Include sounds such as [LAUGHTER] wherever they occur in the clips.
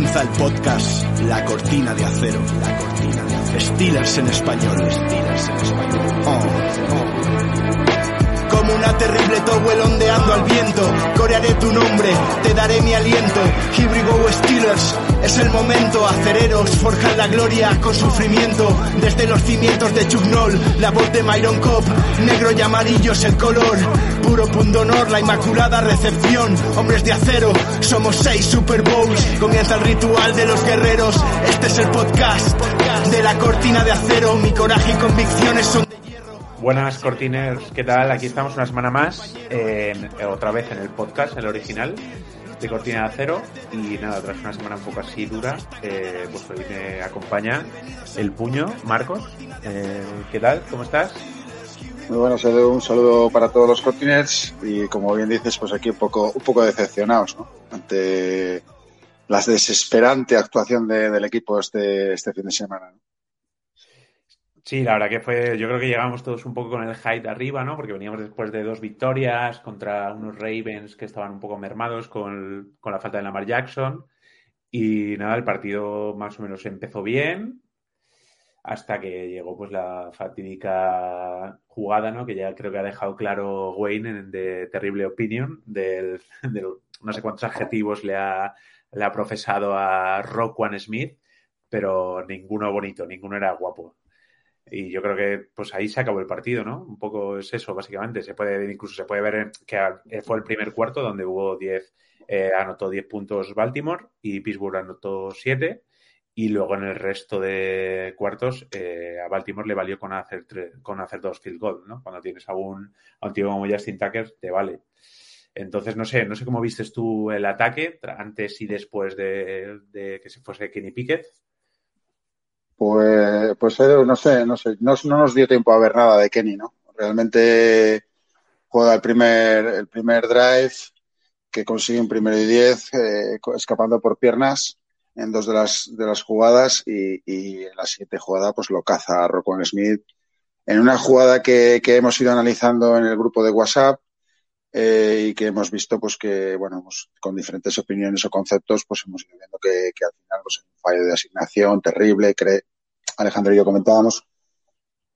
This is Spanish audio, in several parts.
Comienza el podcast La Cortina de Acero. La Cortina de Acero. Steelers en español. Steelers en español. Oh, oh. Como una terrible towel ondeando al viento, corearé tu nombre, te daré mi aliento. Go Steelers, es el momento. Acereros forjan la gloria con sufrimiento. Desde los cimientos de Chuck Noll, la voz de Myron Cop, negro y amarillo es el color. Puro pundonor, la inmaculada recepción. Hombres de acero, somos seis Super Bowls. Comienza el ritual de los guerreros. Este es el podcast de la cortina de acero. Mi coraje y convicciones son de hierro. Buenas cortiners, ¿qué tal? Aquí estamos una semana más, en- otra vez en el podcast, el original de Cortina de Acero. Y nada, tras una semana un poco así dura, eh, pues hoy me acompaña el puño, Marcos. Eh, ¿Qué tal? ¿Cómo estás? Muy buenas, Edu. Un saludo para todos los cortiners y como bien dices, pues aquí un poco, un poco decepcionados, ¿no? Ante la desesperante actuación de- del equipo este, este fin de semana. Sí, la verdad que fue, yo creo que llegamos todos un poco con el hype arriba, ¿no? Porque veníamos después de dos victorias contra unos Ravens que estaban un poco mermados con, con la falta de Lamar Jackson. Y nada, el partido más o menos empezó bien hasta que llegó pues la fatídica jugada, ¿no? Que ya creo que ha dejado claro Wayne en de terrible opinion del, del no sé cuántos adjetivos le ha, le ha profesado a Roquan Smith, pero ninguno bonito, ninguno era guapo. Y yo creo que pues ahí se acabó el partido, ¿no? Un poco es eso, básicamente. Se puede, incluso se puede ver que fue el primer cuarto donde hubo 10, eh, anotó 10 puntos Baltimore y Pittsburgh anotó 7. Y luego en el resto de cuartos eh, a Baltimore le valió con hacer, tre- con hacer dos field goal, ¿no? Cuando tienes a un, a un tío como Justin Tucker, te vale. Entonces, no sé, no sé cómo vistes tú el ataque antes y después de, de que se fuese Kenny Pickett. Pues, pues Edu, no sé, no sé, no, no nos dio tiempo a ver nada de Kenny, ¿no? Realmente juega el primer, el primer drive que consigue un primero y diez, eh, escapando por piernas en dos de las, de las jugadas y, en la siguiente jugada pues lo caza Roquan Smith en una jugada que, que hemos ido analizando en el grupo de WhatsApp eh, y que hemos visto pues que bueno pues, con diferentes opiniones o conceptos pues hemos ido viendo que, que al final pues un fallo de asignación terrible cre- Alejandro y yo comentábamos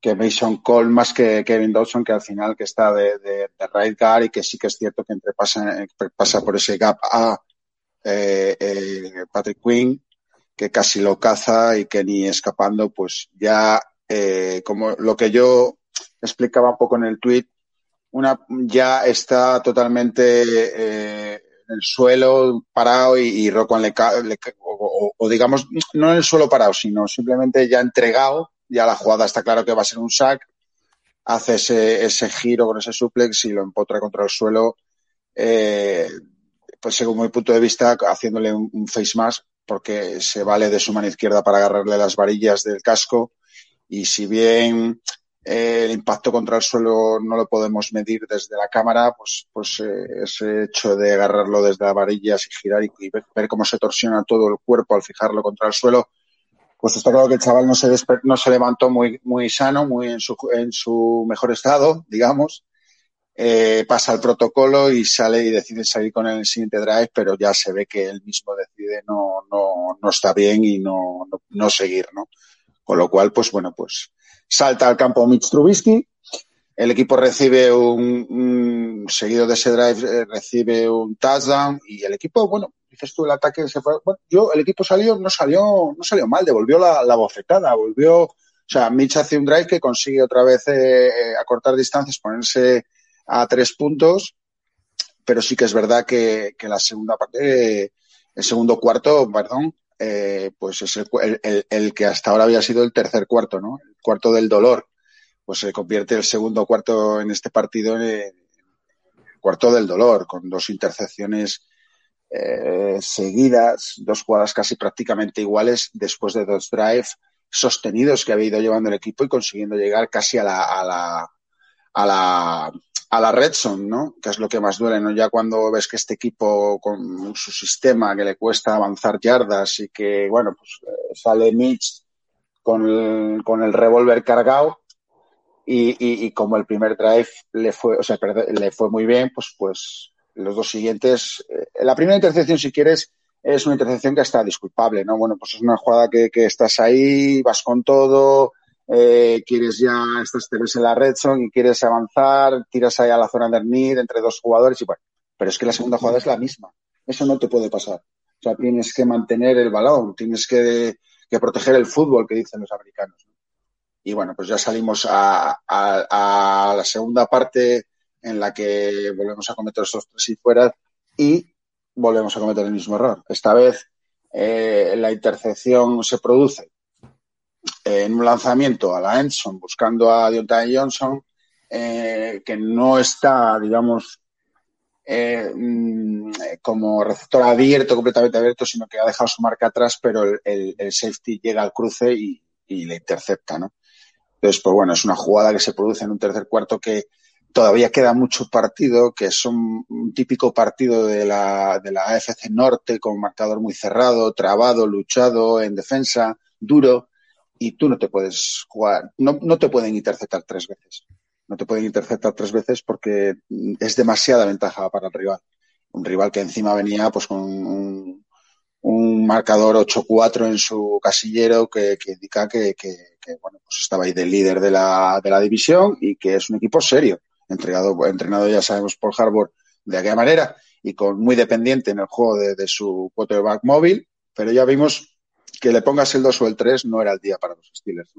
que Mason Cole más que Kevin Dawson que al final que está de, de, right guard y que sí que es cierto que entre pasa, pasa por ese gap a eh, eh, Patrick Quinn que casi lo caza y que ni escapando pues ya eh, como lo que yo explicaba un poco en el tweet una ya está totalmente eh, en el suelo parado y, y Roquan le, le o, digamos no en el suelo parado sino simplemente ya entregado ya la jugada está claro que va a ser un sack hace ese, ese giro con ese suplex y lo empotra contra el suelo eh, pues según mi punto de vista haciéndole un, un face mask porque se vale de su mano izquierda para agarrarle las varillas del casco y si bien el impacto contra el suelo no lo podemos medir desde la cámara, pues, pues eh, ese hecho de agarrarlo desde las varillas y girar y, ver, cómo se torsiona todo el cuerpo al fijarlo contra el suelo, pues está claro que el chaval no se, no se levantó muy, muy sano, muy en su, en su mejor estado, digamos. Eh, pasa el protocolo y sale y decide salir con el siguiente drive, pero ya se ve que él mismo decide no, no, no está bien y no, no, no seguir, ¿no? Con lo cual, pues bueno, pues salta al campo Mitch Trubisky, el equipo recibe un, seguido de ese drive, eh, recibe un touchdown y el equipo, bueno, dices tú el ataque se fue, bueno, yo, el equipo salió, no salió, no salió mal, devolvió la, la bofetada, volvió, o sea, Mitch hace un drive que consigue otra vez eh, eh, acortar distancias, ponerse a tres puntos, pero sí que es verdad que, que la segunda parte, eh, el segundo cuarto, perdón, eh, pues es el- el- el que hasta ahora había sido el tercer cuarto, ¿no? Cuarto del dolor. Pues se convierte el segundo cuarto en este partido en cuarto del dolor, con dos intercepciones eh, seguidas, dos jugadas casi prácticamente iguales después de dos drives sostenidos que había ido llevando el equipo y consiguiendo llegar casi a la, a la, a la, a la red zone, ¿no? Que es lo que más duele, ¿no? Ya cuando ves que este equipo con su sistema que le cuesta avanzar yardas y que, bueno, pues eh, sale Mitch con el, con el revólver cargado y, y, como el primer drive le fue, o sea, le fue muy bien, pues, pues los dos siguientes, eh, la primera intercepción, si quieres, es una intercepción que está disculpable, ¿no? Bueno, pues es una jugada que, que estás ahí, vas con todo, eh, quieres ya, estás, te ves en la red zone y quieres avanzar, tiras ahí a la zona de need entre dos jugadores y bueno, pero es que la segunda jugada es la misma. Eso no te puede pasar. O sea, tienes que mantener el balón, tienes que, que proteger el fútbol que dicen los americanos. Y bueno, pues ya salimos a, a, la segunda parte en la que volvemos a cometer esos tres y fuera y volvemos a cometer el mismo error. Esta vez eh, la intercepción se produce en un lanzamiento a la Enson buscando a Deontay Johnson eh, que no está, digamos, eh, mm, como receptor abierto, completamente abierto, sino que ha dejado su marca atrás, pero el, safety llega al cruce y, le intercepta, ¿no? Entonces, pues bueno, es una jugada que se produce en un tercer cuarto que todavía queda mucho partido, que es un, típico partido de la, AFC Norte con marcador muy cerrado, trabado, luchado, en defensa, duro, y tú no te puedes jugar, no te pueden interceptar tres veces. No te pueden interceptar tres veces porque es demasiada ventaja para el rival. Un rival que encima venía pues con un, marcador 8-4 en su casillero que, indica que, bueno, pues estaba ahí del líder de la, de la división y que es un equipo serio entregado, entrenado ya sabemos por Harbour de aquella manera y con muy dependiente en el juego de, de su quarterback móvil, pero ya vimos que le pongas el 2 o el 3 no era el día para los Steelers.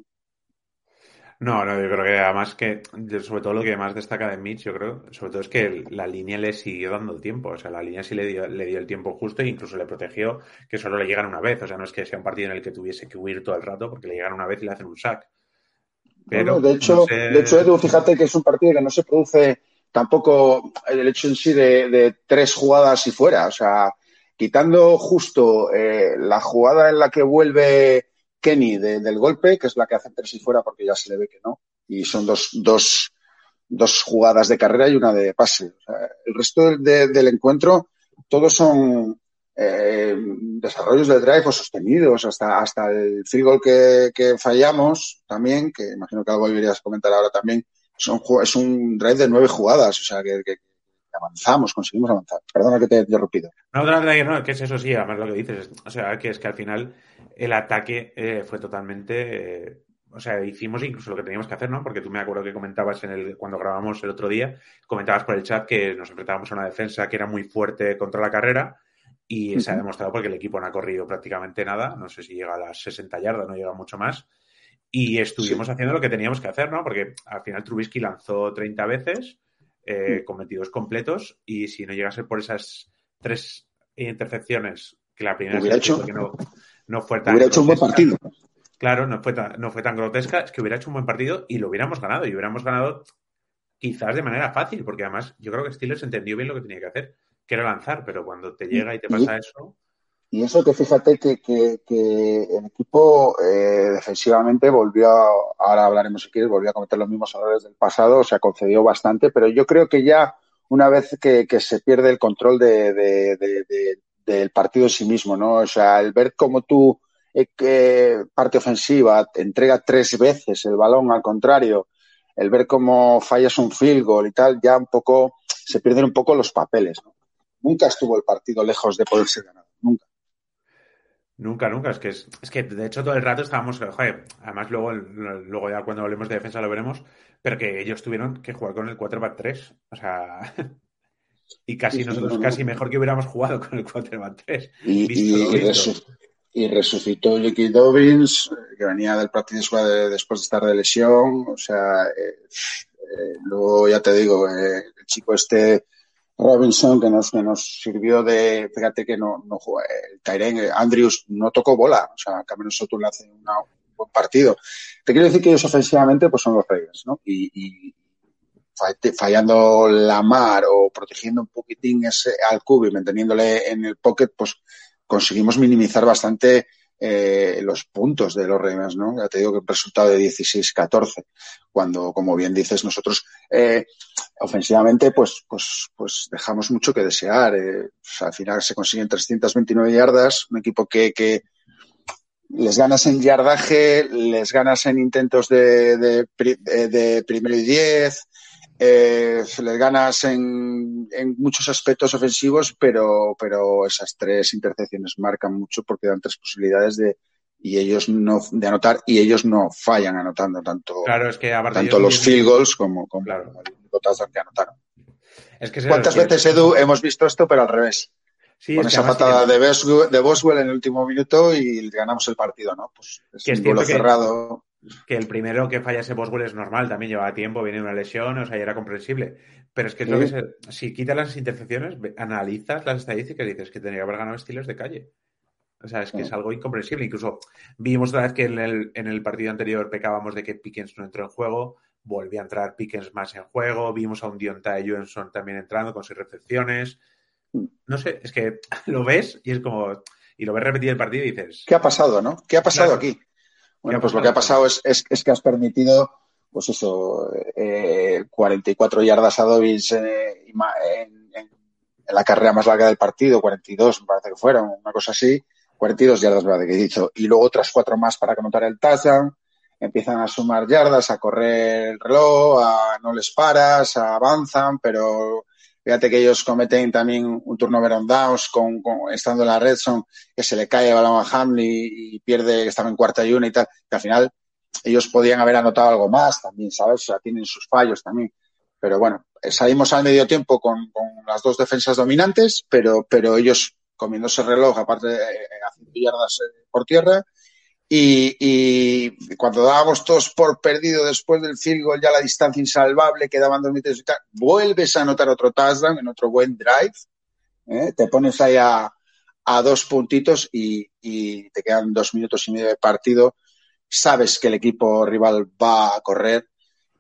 No, no, yo creo que además que, sobre todo lo que más destaca de Mitch, yo creo, sobre todo es que la línea le siguió dando el tiempo, o sea, la línea sí le dio, le dio el tiempo justo e incluso le protegió que solo le llegan una vez, o sea, no es que sea un partido en el que tuviese que huir todo el rato porque le llegan una vez y le hacen un sack. Pero, bueno, de hecho, no sé... de hecho, Edu, fíjate que es un partido que no se produce tampoco el hecho en sí de, de tres jugadas y fuera, o sea, quitando justo eh, la jugada en la que vuelve Kenny de, del golpe, que es la que hace tres y fuera porque ya se le ve que no. Y son dos, dos, dos jugadas de carrera y una de pase. O sea, el resto de, de, del encuentro, todos son eh, desarrollos del drive o sostenidos, hasta, hasta el field goal que, que, fallamos también, que imagino que algo deberías comentar ahora también, son, es un drive de nueve jugadas, o sea, que, que avanzamos, conseguimos avanzar. Perdona que te he interrumpido. No, no, no, no, que es eso sí, además lo que dices, o sea, que es que al final el ataque eh, fue totalmente, eh, o sea, hicimos incluso lo que teníamos que hacer, ¿no? Porque tú me acuerdo que comentabas en el, cuando grabamos el otro día, comentabas por el chat que nos enfrentábamos a una defensa que era muy fuerte contra la carrera y uh -huh. se ha demostrado porque el equipo no ha corrido prácticamente nada, no sé si llega a las 60 yardas, no llega mucho más. Y estuvimos sí. haciendo lo que teníamos que hacer, ¿no? Porque al final Trubisky lanzó 30 veces, eh, con 22 completos y si no llegase por esas tres intercepciones, que la primera hubiera hecho, que no, no fue tan hubiera hecho un buen partido. Claro, no fue, tan, no fue tan grotesca, es que hubiera hecho un buen partido y lo hubiéramos ganado. Y hubiéramos ganado quizás de manera fácil, porque además yo creo que Steelers entendió bien lo que tenía que hacer, que era lanzar, pero cuando te llega y te pasa eso. Y eso que fíjate que, que, el equipo eh, defensivamente volvió, ahora hablaremos si quieres, volvió a cometer los mismos errores del pasado, o sea, concedió bastante, pero yo creo que ya una vez que, se pierde el control de, de, de, del partido en sí mismo, ¿no? O sea, el ver cómo tú, eh, parte ofensiva, te entrega tres veces el balón al contrario, el ver cómo fallas un field goal y tal, ya un poco, se pierden un poco los papeles, ¿no? Nunca estuvo el partido lejos de poderse ganar, nunca. Nunca, nunca. Es que, es, es, que de hecho todo el rato estábamos, joder, además luego, luego ya cuando hablemos de defensa lo veremos, pero que ellos tuvieron que jugar con el 4 3. O sea, [LAUGHS] y casi sí, nosotros, no, casi mejor que hubiéramos jugado con el 4 3. Y, y, resu y, resucitó J.K. Dobbins, que venía del partido de, después de estar de lesión. O sea, eh, eh, luego ya te digo, eh, el chico este Robinson que nos, que nos sirvió de, fíjate que no, no jugó, el Tyren, Andrews no tocó bola, o sea, Cameron Sutton le hace una, un buen partido. Te quiero decir que ellos ofensivamente pues son los Ravens, ¿no? Y, y fallando la mar o protegiendo un poquitín ese, al cubo y manteniéndole en el pocket, pues conseguimos minimizar bastante eh, los puntos de los Ravens, ¿no? Ya te digo que el resultado de 16-14, cuando, como bien dices, nosotros eh, ofensivamente, pues, pues, pues dejamos mucho que desear. Eh, al final se consiguen 329 yardas, un equipo que, que les ganas en yardaje, les ganas en intentos de, de, de primero y diez, eh, les ganas en, muchos aspectos ofensivos, pero, pero esas tres intercepciones marcan mucho porque dan tres posibilidades de y ellos no de anotar y ellos no fallan anotando tanto, claro, es que tanto los field goals como, como, claro. El que anotaron. Es que ¿Cuántas veces, Edu, hemos visto esto, pero al revés? con esa patada de, Boswell, en el último minuto y ganamos el partido, ¿no? Pues es un cerrado. Que el primero que falla ese Boswell es normal, también llevaba tiempo, viene una lesión, o sea, ya era comprensible. Pero es que, es que si quitas las intercepciones, analizas las estadísticas y dices que tendría que haber ganado estilos de calle. O sea, es que es algo incomprensible. Incluso vimos otra vez que en el, en el partido anterior pecábamos de que Pickens no entró en juego, volvió a entrar Pickens más en juego, vimos a un Dionta Johnson también entrando con sus recepciones no sé, es que [LAUGHS] lo ves y es como, y lo ves repetir el partido y dices... ¿Qué ha pasado, no? ¿Qué ha pasado aquí? Bueno, pues lo que ha pasado es, que has permitido, pues eso, 44 eh, yardas a Dobbins eh, en, la carrera más larga del partido, 42 me parece que fueron, una cosa así, 42 yardas me parece que hizo, y luego otras cuatro más para anotar el touchdown, empiezan a sumar yardas, a correr el reloj, a no les paras, avanzan, pero Fíjate que ellos cometen también un turnover on downs con, estando en la red son que se le cae el balón a Hamley y pierde, estaba en cuarta y una y tal, que al final ellos podían haber anotado algo más también, ¿sabes? O sea, tienen sus fallos también. Pero bueno, salimos al medio tiempo con, las dos defensas dominantes, pero, pero ellos comiéndose el reloj, aparte eh, haciendo yardas eh, por tierra, y, cuando dábamos todos por perdido después del field ya la distancia insalvable, quedaban dos minutos y tal, vuelves a anotar otro touchdown en otro buen drive, ¿eh? te pones ahí a, dos puntitos y, te quedan dos minutos y medio de partido, sabes que el equipo rival va a correr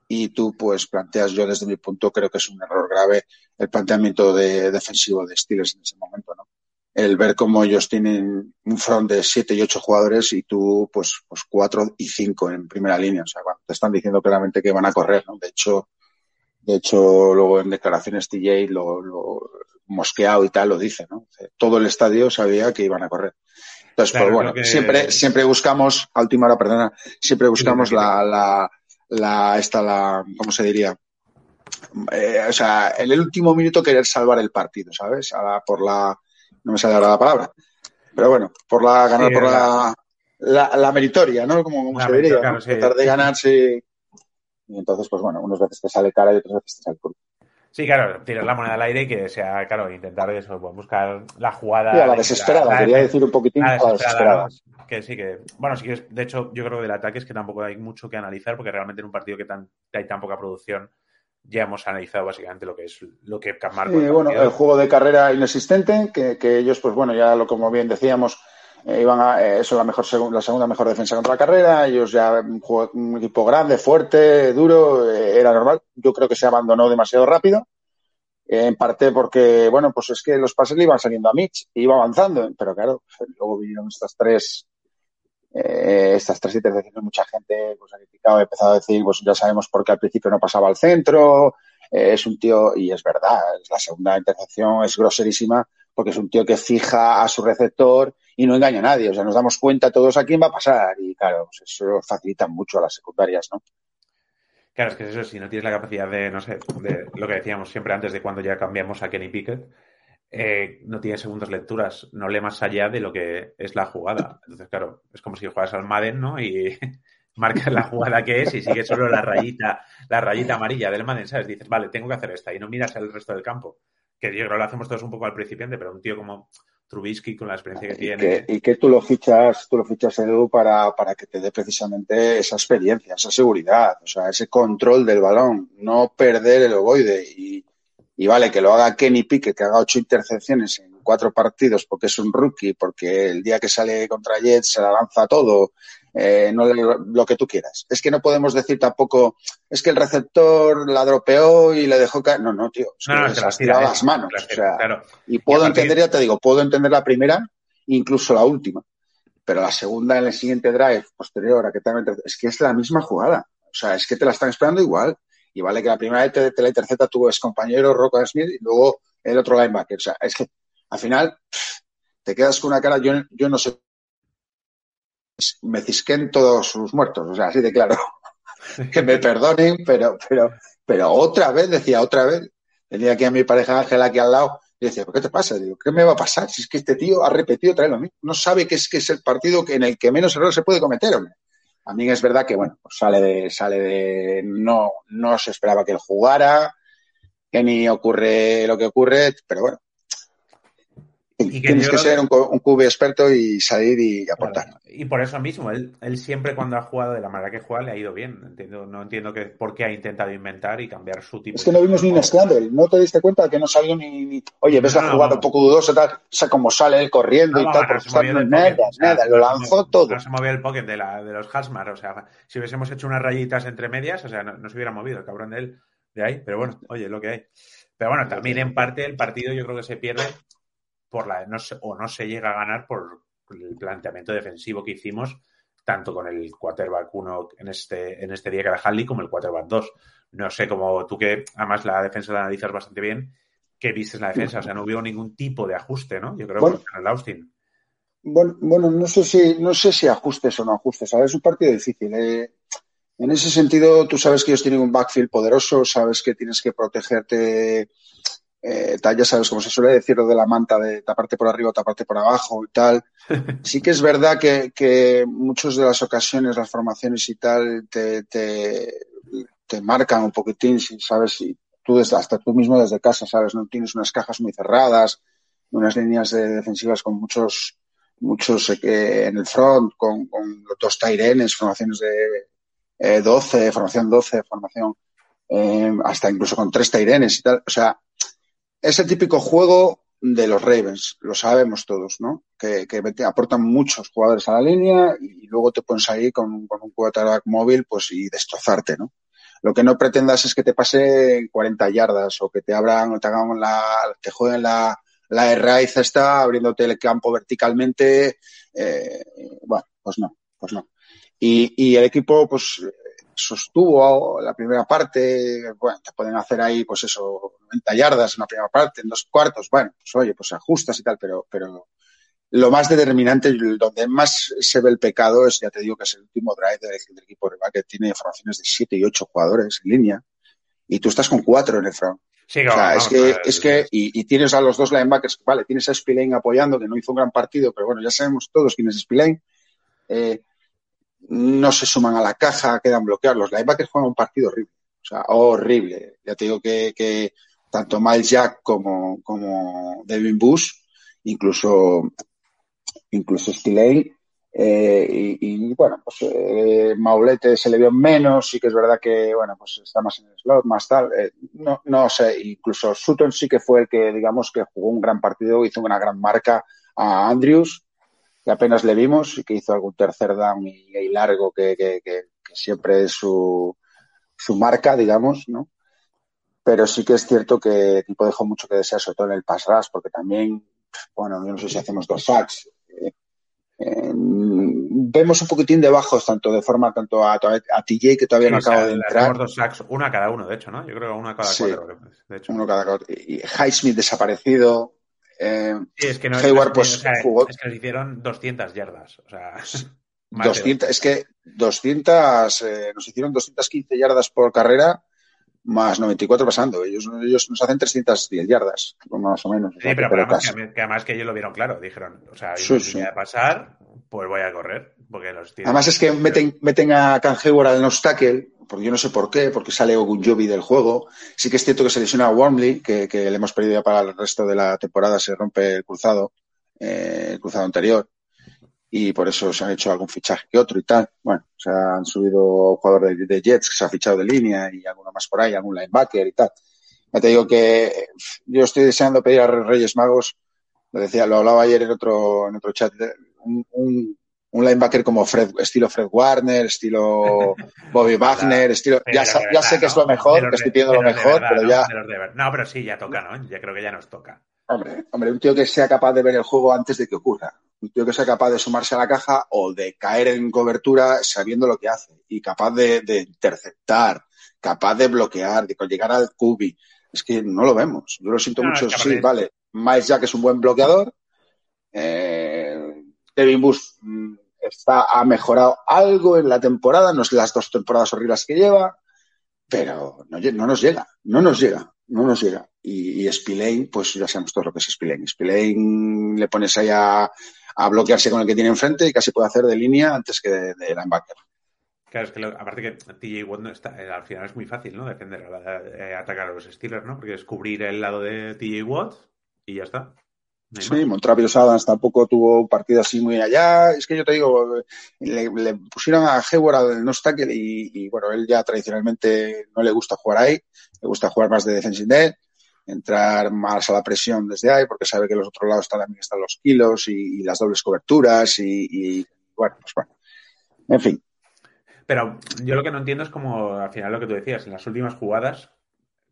y tú pues planteas, yo desde mi punto creo que es un error grave el planteamiento de, defensivo de Steelers en ese momento, ¿no? El ver cómo ellos tienen un front de siete y ocho jugadores y tú, pues, pues cuatro y cinco en primera línea. O sea, te están diciendo claramente que van a correr, ¿no? De hecho, de hecho, luego en declaraciones TJ lo, lo mosqueado y tal lo dice, ¿no? Todo el estadio sabía que iban a correr. Entonces, pues bueno, siempre, siempre buscamos, a última hora, perdona, siempre buscamos la, la, la, esta, la, ¿cómo se diría? Eh, o sea, en el último minuto querer salvar el partido, ¿sabes? por la, no me sale ahora la palabra. Pero bueno, por la ganar por la, la, meritoria, ¿no? Como, se diría, tratar de ganarse. Y entonces, pues bueno, unas veces te sale cara y otras veces te sale curva. Sí, claro, tirar la moneda al aire y que sea, claro, intentar eso, pues, buscar la jugada. Sí, a la desesperada, quería decir un poquitín a la desesperada. Que sí, que, bueno, sí que, de hecho, yo creo que del ataque es que tampoco hay mucho que analizar, porque realmente en un partido que tan, hay tan poca producción, ya hemos analizado básicamente lo que es lo que marca. el bueno, el juego de carrera inexistente, que, que, ellos, pues bueno, ya lo como bien decíamos, eh, iban a, eh, eso la mejor la segunda mejor defensa contra la carrera, ellos ya un, un equipo grande, fuerte, duro, eh, era normal. Yo creo que se abandonó demasiado rápido. en parte porque, bueno, pues es que los pases le iban saliendo a Mitch, y iba avanzando, pero claro, [LAUGHS] luego vinieron estas tres eh, estas tres intercepciones mucha gente pues, ha criticado, ha empezado a decir, pues ya sabemos por qué al principio no pasaba al centro, eh, es un tío, y es verdad, la segunda intercepción es groserísima porque es un tío que fija a su receptor y no engaña a nadie, o sea, nos damos cuenta todos a quién va a pasar y claro, pues eso facilita mucho a las secundarias, ¿no? Claro, es que eso, si no tienes la capacidad de, no sé, de lo que decíamos siempre antes de cuando ya cambiamos a Kenny Pickett, eh, no tiene segundas lecturas, no lee más allá de lo que es la jugada. Entonces, claro, es como si juegas al Madden, ¿no? Y [LAUGHS] marcas la jugada que es y sigues solo la rayita, la rayita amarilla del Madden, ¿sabes? Dices, vale, tengo que hacer esta y no miras el resto del campo. Que yo creo que lo hacemos todos un poco al principiante, pero un tío como Trubisky con la experiencia que tiene. y que tú lo fichas, tú lo fichas Edu para, para que te dé precisamente esa experiencia, esa seguridad, o sea, ese control del balón, no perder el ovoide y y vale que lo haga Kenny Pickett, que haga ocho intercepciones en cuatro partidos porque es un rookie, porque el día que sale contra Jets se la lanza todo, eh, no lo que tú quieras. Es que no podemos decir tampoco, es que el receptor la dropeó y le dejó caer. No, no, tío. Es no, que las tirado las manos. Y puedo entender, ya te digo, puedo entender la primera, incluso la última. Pero la segunda en el siguiente drive posterior a que también es que es la misma jugada. O sea, es que te la están esperando igual. Y vale que la primera vez te, la intercepta tu ex compañero Rocco Smith y luego el otro linebacker. O sea, es que al final te quedas con una cara, yo, yo no sé, me cisquen todos sus muertos, o sea, así de claro. [LAUGHS] que me perdonen, pero, pero, pero otra vez, decía, otra vez. Tenía aquí a mi pareja Ángela aquí al lado y decía, ¿qué te pasa? Digo, ¿qué me va a pasar? Si es que este tío ha repetido otra vez lo mismo. No sabe que es que es el partido en el que menos error se puede cometer, hombre. A mí es verdad que, bueno, pues sale de, sale de, no, no se esperaba que él jugara, que ni ocurre lo que ocurre, pero bueno, y Tienes que ser un, un experto y salir y aportar. Y por eso mismo, él, él siempre cuando ha jugado de la manera que juega le ha ido bien. Entiendo, no entiendo que, por qué ha intentado inventar y cambiar su tipo. Es que no vimos ni un scramble, no te diste cuenta que no salió ni. Oye, ves la jugada un poco dudosa, tal, o sea, como sale él corriendo y tal, no nada, nada, lo lanzó todo. No se movía el pocket de, la, de los Hasmar, o sea, si hubiésemos hecho unas rayitas entre medias, o sea, no, se hubiera movido el cabrón de él de ahí, pero bueno, oye, lo que hay. Pero bueno, también en parte el partido yo creo que se pierde por la no o no se llega a ganar por el planteamiento defensivo que hicimos tanto con el quarterback 1 en este, en este día que era Hadley como el quarterback 2. No sé cómo tú que además la defensa la analizas bastante bien, ¿qué viste en la defensa? O sea, no hubo ningún tipo de ajuste, ¿no? Yo creo que en el Austin. Bueno, bueno, no sé si, no sé si ajustes o no ajustes. A ver, es un partido difícil. Eh. En ese sentido, tú sabes que ellos tienen un backfield poderoso, sabes que tienes que protegerte eh, tal, ya sabes, como se suele decir lo de la manta, de taparte por arriba, taparte por abajo y tal. [LAUGHS] Sí que es verdad que, que muchas de las ocasiones, las formaciones y tal, te, te, te marcan un poquitín, si sabes, si tú desde, hasta tú mismo desde casa, sabes, no tienes unas cajas muy cerradas, unas líneas de defensivas con muchos, muchos eh, en el front, con, con dos tairenes, formaciones de eh, 12, formación 12, formación eh, hasta incluso con tres tairenes y tal. O sea, es el típico juego de los Ravens, lo sabemos todos, ¿no? Que, aportan muchos jugadores a la línea y luego te pones ahí con, con un quarterback móvil pues y destrozarte, ¿no? Lo que no pretendas es que te pase 40 yardas o que te abran o te hagan la, te jueguen la, la raíz está abriéndote el campo verticalmente, eh, bueno, pues no, pues no. Y, y el equipo, pues sostuvo la primera parte, bueno, te pueden hacer ahí, pues eso, 90 yardas en la primera parte, en dos cuartos, bueno, pues oye, pues ajustas y tal, pero, pero lo más determinante, donde más se ve el pecado es, ya te digo, que es el último drive del, equipo rival, que tiene formaciones de 7 y 8 jugadores en línea, y tú estás con 4 en el front. Sí, o sea, es que, es que, y, tienes a los dos linebackers, vale, tienes a Spillane apoyando, que no hizo un gran partido, pero bueno, ya sabemos todos quién es Spillane. Eh, no se suman a la caja, quedan bloqueados. Los linebackers juegan un partido horrible. O sea, horrible. Ya te digo que, que tanto Miles Jack como, como Devin Bush, incluso, incluso eh, y, bueno, pues eh, Maulete se le vio menos, sí que es verdad que, bueno, pues está más en el slot, más tal. Eh, no, no sé, incluso Sutton sí que fue el que, digamos, que jugó un gran partido, hizo una gran marca a Andrews que apenas le vimos y que hizo algún tercer down y, largo que, que, que, siempre es su, su marca, digamos, ¿no? Pero sí que es cierto que el equipo dejó mucho que desear, sobre todo en el pass rush, porque también, bueno, yo no sé si hacemos dos sacks. Eh, eh, vemos un poquitín de bajos, tanto de forma, tanto a, a TJ, que todavía no acaba de entrar. dos sacks, uno a cada uno, de hecho, ¿no? Yo creo que uno a cada cuatro. De hecho. Uno cada cuatro. Y Highsmith desaparecido. Eh, sí, es que no Hayward, pues, jugó... es que nos hicieron 200 yardas. O sea, 200, [LAUGHS] es que 200, eh, nos hicieron 215 yardas por carrera más 94 pasando. Ellos, ellos nos hacen 310 yardas, más o menos. Sí, pero, además, que, además, que, ellos lo vieron claro. Dijeron, o sea, si sí, a pasar, pues voy a correr. Porque los Además es que meten, meten a Can Hayward al obstacle porque yo no sé por qué, porque sale Ogunjobi del juego. Sí que es cierto que se lesiona a Wormley, que, que, le hemos perdido ya para el resto de la temporada, se rompe el cruzado, eh, el cruzado anterior, y por eso se han hecho algún fichaje que otro y tal. Bueno, se han subido jugador de, Jets que se ha fichado de línea y alguno más por ahí, algún linebacker y tal. Ya te digo que yo estoy deseando pedir a Reyes Magos, lo decía, lo hablaba ayer en otro, en otro chat, un un linebacker como Fred, estilo Fred Warner, estilo [LAUGHS] Bobby Wagner, estilo. Ya, sé que es lo mejor, que estoy pidiendo lo mejor, pero ya. No, pero sí, ya toca, ¿no? Ya creo que ya nos toca. Hombre, hombre, un tío que sea capaz de ver el juego antes de que ocurra. Un tío que sea capaz de sumarse a la caja o de caer en cobertura sabiendo lo que hace. Y capaz de, interceptar, capaz de bloquear, de llegar al cubi. Es que no lo vemos. Yo lo siento mucho. Sí, vale. Miles Jack es un buen bloqueador. Eh, Devin Bush mm, está, ha mejorado algo en la temporada, no es las dos temporadas horribles que lleva. pero no, no nos llega, no nos llega, no nos llega. Y, y Spillane, pues ya sabemos todo lo que es Spillane. Spillane le pones ahí a, a, bloquearse con el que tiene enfrente y casi puede hacer de línea antes que de, de linebacker. Claro, es que lo, aparte que TJ Watt no está, eh, al final es muy fácil, ¿no? Defender, eh, atacar a los Steelers, ¿no? Porque es cubrir el lado de TJ Watt y ya está. No sí, Montravius Adams tampoco tuvo un partido así muy allá. Es que yo te digo, le, le pusieron a Hayward al no tackle y, y, bueno, él ya tradicionalmente no le gusta jugar ahí, le gusta jugar más de defensive end, entrar más a la presión desde ahí porque sabe que los otros lados también están los kilos y, y las dobles coberturas y, y, bueno, pues bueno. En fin, pero yo lo que no entiendo es como al final lo que tú decías, en las últimas jugadas,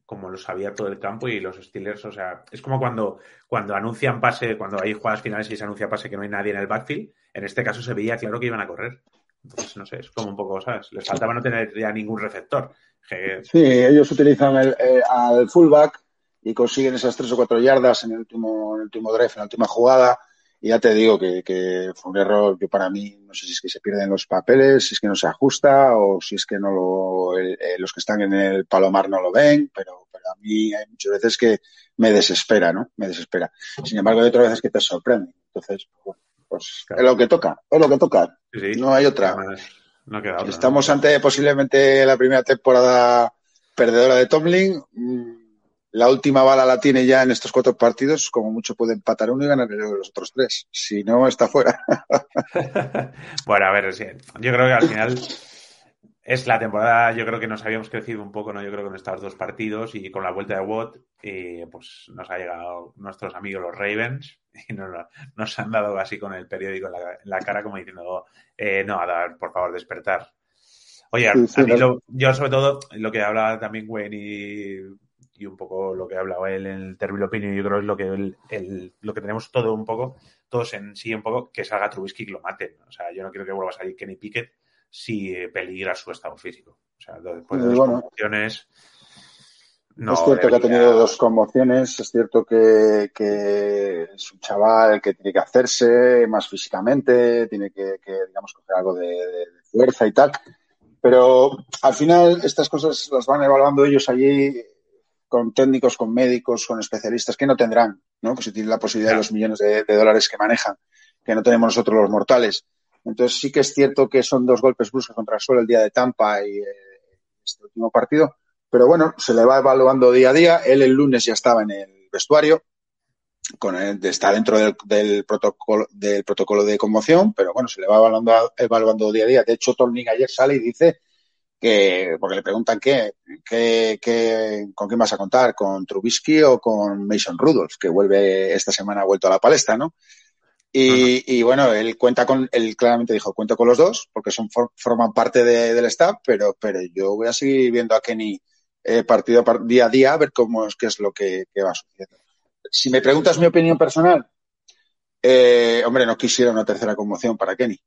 como lo sabía todo el campo y los Steelers, o sea, es como cuando, cuando anuncian pase, cuando hay jugadas finales y se anuncia pase que no hay nadie en el backfield, en este caso se veía claro que iban a correr. Entonces, no sé, es como un poco, ¿sabes? Les faltaba no tener ya ningún receptor. Que... Sí, ellos utilizan el, eh, al fullback y consiguen esas tres o cuatro yardas en el último, en el último drive, en la última jugada y ya te digo que, que, fue un error que para mí, no sé si es que se pierden los papeles, si es que no se ajusta o si es que no lo, eh, los que están en el palomar no lo ven, pero, pero a mí hay muchas veces que me desespera, ¿no? Me desespera. Sin embargo, hay otras veces que te sorprende. Entonces, bueno, pues claro. es lo que toca, es lo que toca. Sí, sí. No hay otra. No queda otra Estamos ¿no? ante posiblemente la primera temporada perdedora de Tomlin la última bala la tiene ya en estos cuatro partidos, como mucho puede empatar uno y ganar los otros tres. Si no, está fuera. [LAUGHS] bueno, a ver, sí. yo creo que al final es la temporada, yo creo que nos habíamos crecido un poco, ¿no? Yo creo que con estos dos partidos y con la vuelta de Watt, eh, pues nos ha llegado nuestros amigos los Ravens y nos, nos han dado así con el periódico en la, en la cara como diciendo, eh, no, a dar, por favor, despertar. Oye, sí, sí, a mí lo, yo sobre todo, lo que hablaba también Wayne y y un poco lo que ha hablado él en el Terrible Opinion, yo creo es lo que el, el, lo que tenemos todo un poco, todos en sí un poco, que salga Trubisky y lo maten. O sea, yo no quiero que vuelva a salir Kenny Pickett si peligra su estado físico. O sea, después de dos bueno, conmociones. No es cierto que ha tenido dos conmociones, es cierto que, que, es un chaval que tiene que hacerse más físicamente, tiene que, que digamos, coger algo de, de, fuerza y tal, pero al final estas cosas las van evaluando ellos allí con técnicos, con médicos, con especialistas que no tendrán, ¿no? Pues si tienen la posibilidad de los millones de, de, dólares que manejan, que no tenemos nosotros los mortales. Entonces sí que es cierto que son dos golpes bruscos contra el suelo el día de Tampa y eh, este último partido, pero bueno, se le va evaluando día a día. Él el lunes ya estaba en el vestuario, con el, está dentro del, del, protocolo, del protocolo de conmoción, pero bueno, se le va evaluando, evaluando día a día. De hecho, Tolning ayer sale y dice que, porque le preguntan qué, qué, qué, con quién vas a contar, con Trubisky o con Mason Rudolph, que vuelve esta semana ha vuelto a la palestra, ¿no? Y, y, bueno, él cuenta con, él claramente dijo, cuento con los dos, porque son, forman parte de, del staff, pero, pero yo voy a seguir viendo a Kenny eh, partido día a día a ver cómo es, qué es lo que, que va sucediendo. Si me preguntas mi opinión personal, eh, hombre, no quisiera una tercera conmoción para Kenny.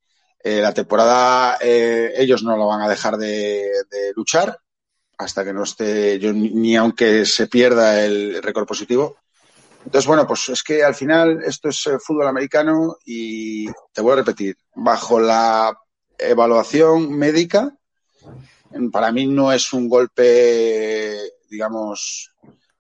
Eh, la temporada eh, ellos no lo van a dejar de, de, luchar hasta que no esté, yo ni, aunque se pierda el récord positivo. Entonces, bueno, pues es que al final esto es eh, fútbol americano y te voy a repetir, bajo la evaluación médica, para mí no es un golpe, digamos,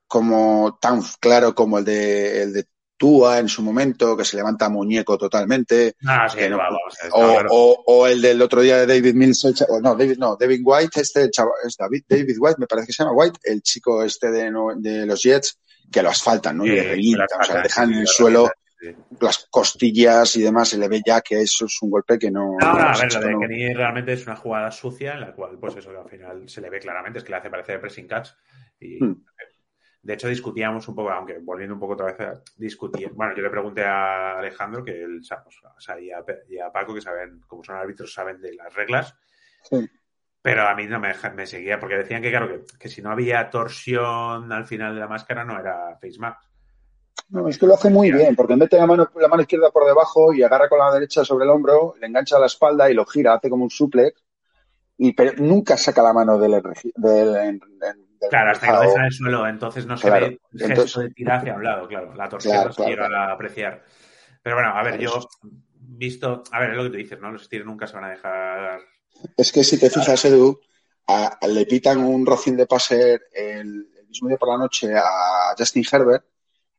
como tan claro como el de, el de Tua en su momento, que se levanta muñeco totalmente. Ah, sí, no, vamos, o, claro. o, o, el del otro día de David Mills, el, no, David, no, David White, este chavo, es David, David White, me parece que se llama White, el chico este de, de los Jets, que lo asfaltan, ¿no? Sí, y le revientan, o sea, le dejan en el suelo las costillas y demás, se le ve ya que eso es un golpe que no. No, no, a ver, lo de no... Kenny realmente es una jugada sucia en la cual, pues eso, al final se le ve claramente, es que le hace parecer pressing catch. Y, hmm. De hecho, discutíamos un poco, aunque volviendo un poco otra vez a discutir. Bueno, yo le pregunté a Alejandro, que él, pues, o sea, y, a, y, a, Paco, que saben, como son árbitros, saben de las reglas. Sí. Pero a mí no me, me, seguía, porque decían que, claro, que, que, si no había torsión al final de la máscara, no era face mask. No, es que lo hace muy bien, porque mete la mano, la mano izquierda por debajo y agarra con la derecha sobre el hombro, le engancha la espalda y lo gira, hace como un suplex, y pero nunca saca la mano del, del, del Claro, hasta que lo deja en el suelo, entonces no se ve el gesto entonces, de tirar hacia un lado, claro. La torsión no se llega a apreciar. Pero bueno, a ver, yo visto, a ver, es lo que tú dices, ¿no? Los Steelers nunca se van a dejar. Es que si te fijas, Edu, le pitan un rocín de pase el, mismo día por la noche a Justin Herbert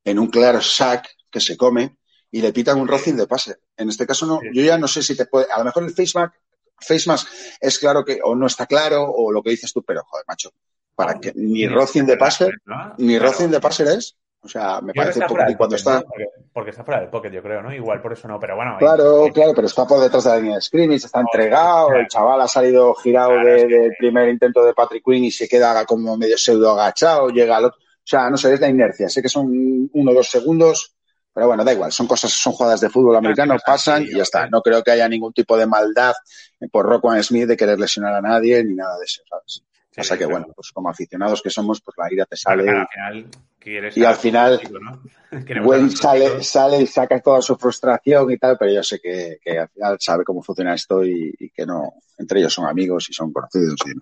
en un claro sack que se come y le pitan un rocín de pase. En este caso no, yo ya no sé si te puede, a lo mejor el face mask, es claro que o no está claro o lo que dices tú, pero joder, macho, para que ni rocín de pase, ni rocín de pase es. O sea, me parece un poco. Y cuando está. Porque, está fuera del pocket, yo creo, ¿no? Igual por eso no, pero bueno. Claro, claro, pero está por detrás de la línea de scrimmage, está entregado. El chaval ha salido girado del primer intento de Patrick Quinn y se queda como medio pseudo agachado, llega al otro. O sea, no sé, es la inercia. Sé que son uno o dos segundos, pero bueno, da igual. Son cosas, son jugadas de fútbol americano, pasan y ya está. No creo que haya ningún tipo de maldad por Rockwell Smith de querer lesionar a nadie ni nada de eso, ¿sabes? O sea que, bueno, pues como aficionados que somos, pues la ira te sale. y al final, [LAUGHS] sale, sale y saca toda su frustración y tal, pero yo sé que, al final sabe cómo funciona esto y, que no, entre ellos son amigos y son conocidos y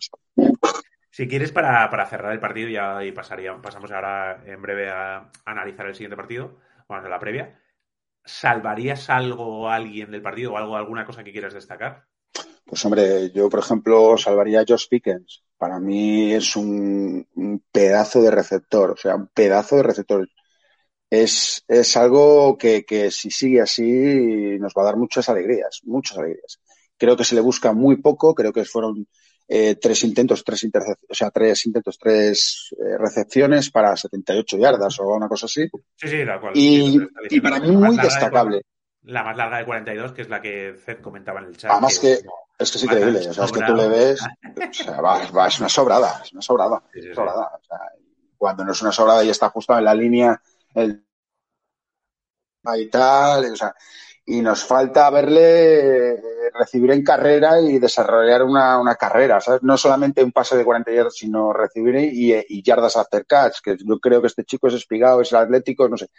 Si quieres, para, cerrar el partido, ya y pasaría, pasamos ahora en breve a, analizar el siguiente partido, a la previa. ¿Salvarías algo o alguien del partido o algo, alguna cosa que quieras destacar? Pues hombre, yo por ejemplo salvaría a Josh Pickens. Para mí es un, pedazo de receptor, o sea, un pedazo de receptor. Es, es algo que, que, si sigue así nos va a dar muchas alegrías, muchas alegrías. Creo que se le busca muy poco, creo que fueron eh, tres intentos, tres o sea, tres intentos, tres eh, recepciones para 78 yardas o una cosa así. Sí, sí, la cual. Y, y para mí muy destacable. La más larga de 42, que es la que Zed comentaba en el chat. Además que, es que es increíble, o sea, es que tú le ves, o sea, va, es una sobrada, es una sobrada, sobrada. O sea, cuando no es una sobrada y está justo en la línea, el y tal, o sea, y nos falta verle eh, recibir en carrera y desarrollar una, una, carrera, ¿sabes? No solamente un pase de 40 yardas, sino recibir y, y yardas after catch, que yo creo que este chico es espigado, es atlético, no sé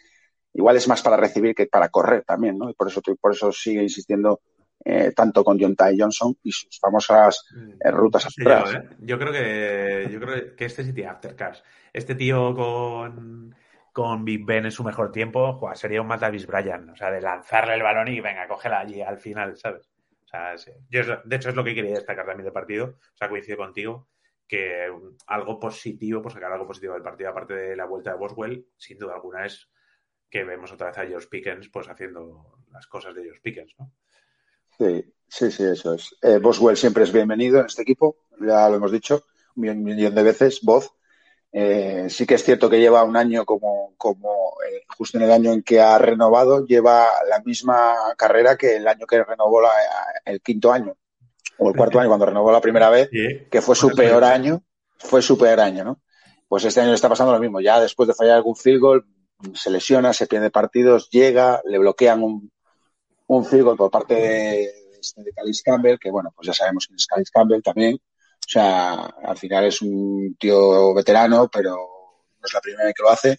igual es más para recibir que para correr también, ¿no? Y por eso, por eso sigue insistiendo eh, tanto con John Ty Johnson y sus famosas eh, rutas atrás. Yo, ¿eh? yo, creo que yo creo que este sí tiene aftercars. Este tío con, con Big Ben en su mejor tiempo, sería un Matavis Bryan, o sea, de lanzarle el balón y venga, cógela allí al final, ¿sabes? O sea, yo, de hecho es lo que quería destacar también del partido, o sea, coincido contigo que algo positivo, por sacar algo positivo del partido, aparte de la vuelta de Boswell, sin duda alguna es que vemos otra vez a George Pickens pues haciendo las cosas de George Pickens, ¿no? Sí, sí, sí, eso es. Eh, Boswell siempre es bienvenido en este equipo, ya lo hemos dicho un millón de veces, voz. Eh, sí que es cierto que lleva un año como, como eh, justo en el año en que ha renovado, lleva la misma carrera que el año que renovó la, el quinto año, o el cuarto año cuando renovó la primera vez, que fue su peor año, fue su peor año, ¿no? Pues este año le está pasando lo mismo, ya después de fallar algún field goal, se lesiona, se pierde partidos, llega, le bloquean un, un field por parte de, este, de Campbell, que bueno, pues ya sabemos quién es Calis Campbell también. O sea, al final es un tío veterano, pero no es la primera vez que lo hace.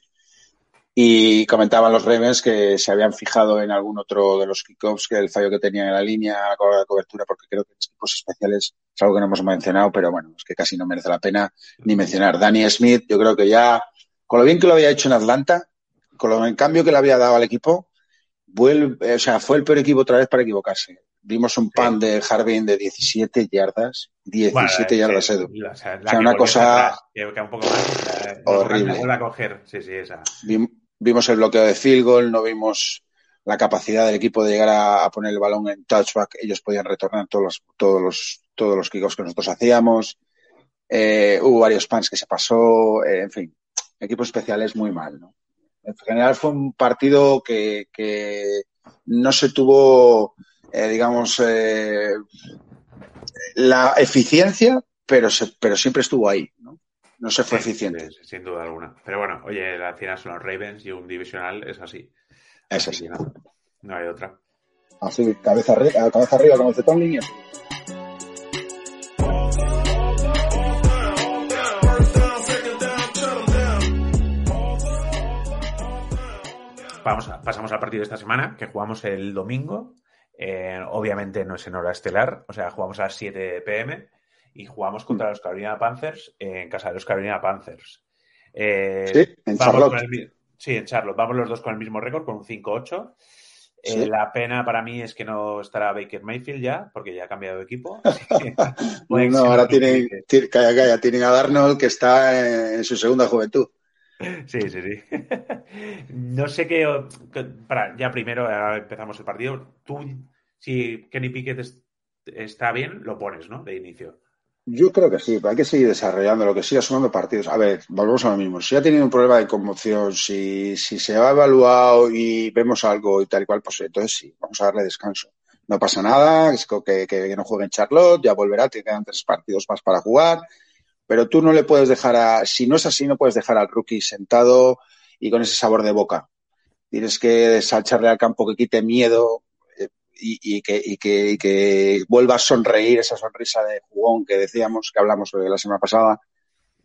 Y comentaban los Ravens que se habían fijado en algún otro de los kickoffs, que el fallo que tenían en la línea, la cobertura, porque creo que en equipos especiales es algo que no hemos mencionado, pero bueno, es que casi no merece la pena ni mencionar. Danny Smith, yo creo que ya, con lo bien que lo había hecho en Atlanta, con el cambio que le había dado al equipo, vuelve, o sea, fue el peor equipo otra vez para equivocarse. Vimos un pan de Harbin de 17 yardas. 17 yardas, Edu. o sea, una cosa. un poco más, horrible. A coger. Sí, sí, esa. Vimos el bloqueo de field goal, no vimos la capacidad del equipo de llegar a, poner el balón en touchback. Ellos podían retornar todos los, todos los, todos los kickoffs que nosotros hacíamos. Eh, hubo varios pans que se pasó. Eh, en fin, equipo especial es muy mal, ¿no? En general fue un partido que, no se tuvo, eh, digamos, eh, la eficiencia, pero, pero siempre estuvo ahí, ¿no? No se fue eficiente. sin duda alguna. Pero bueno, oye, al final son los Ravens y un divisional es así. Es así. No, hay otra. Así, cabeza, arriba, cabeza arriba, como dice Tony, pasamos al partido de esta semana, que jugamos el domingo. Eh, obviamente no es en hora estelar, o sea, jugamos a las 7 pm y jugamos contra los Carolina Panthers en casa de los Carolina Panthers. Eh, sí, en Charlotte. sí, en Charlotte. Vamos los dos con el mismo récord, con un 5-8. Eh, la pena para mí es que no estará Baker Mayfield ya, porque ya ha cambiado de equipo. no, ahora tienen, tienen a Darnold que está en su segunda juventud. Sí, sí, sí. No sé qué. Para, ya primero empezamos el partido. Tú, si Kenny Pickett está bien, lo pones, ¿no? De inicio. Yo creo que sí, hay que seguir desarrollando lo que siga sumando partidos. A ver, volvemos a lo mismo. Si ha tenido un problema de conmoción, si, si se ha evaluado y vemos algo y tal y cual, pues entonces sí, vamos a darle descanso. No pasa nada, es que, que, no juegue en Charlotte, ya volverá, te quedan tres partidos más para jugar, pero tú no le puedes dejar a, si no es así, no puedes dejar al rookie sentado y con ese sabor de boca. Tienes que echarle al campo que quite miedo, y, que, vuelva a sonreír esa sonrisa de jugón que decíamos, que hablamos la semana pasada,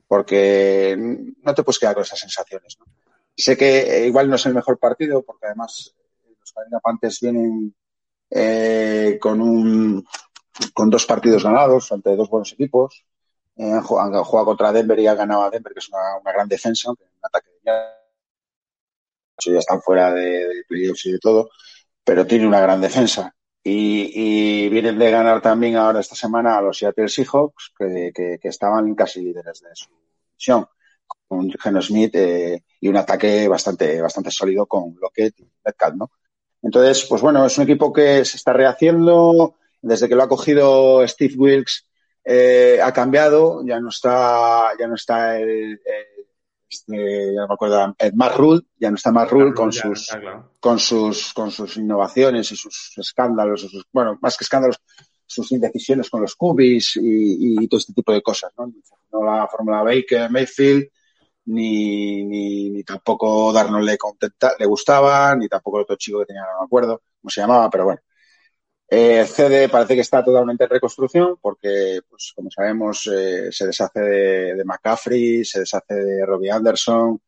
porque no te puedes quedar con esas sensaciones. Sé que igual no es el mejor partido, porque además los Carolina vienen eh, con, un, con dos partidos ganados ante dos buenos equipos. Eh, han, jugado contra Denver y han ganado a Denver, que es una, gran defensa, un ataque ya están fuera de, de playoffs y de todo pero tiene una gran defensa. Y, vienen de ganar también ahora esta semana a los Seattle Seahawks, que, estaban casi líderes de su división, con Geno Smith eh, y un ataque bastante, bastante sólido con Lockett y Metcalf, ¿no? Entonces, pues bueno, es un equipo que se está rehaciendo. Desde que lo ha cogido Steve Wilkes, eh, ha cambiado. Ya no está, ya no está el este, ya no me acuerdo, Ed Rule, ya no está Rule con sus, con sus, con sus innovaciones y sus escándalos, bueno, más que escándalos, sus indecisiones con los cubis y, todo este tipo de cosas, ¿no? No la Fórmula Baker, Mayfield, ni, ni, tampoco Darnold le, le gustaba, ni tampoco el otro chico que tenía, no me acuerdo cómo se llamaba, pero bueno. Eh, CD parece que está totalmente en reconstrucción porque, pues, como sabemos, eh, se deshace de, McCaffrey, se deshace de Robbie Anderson,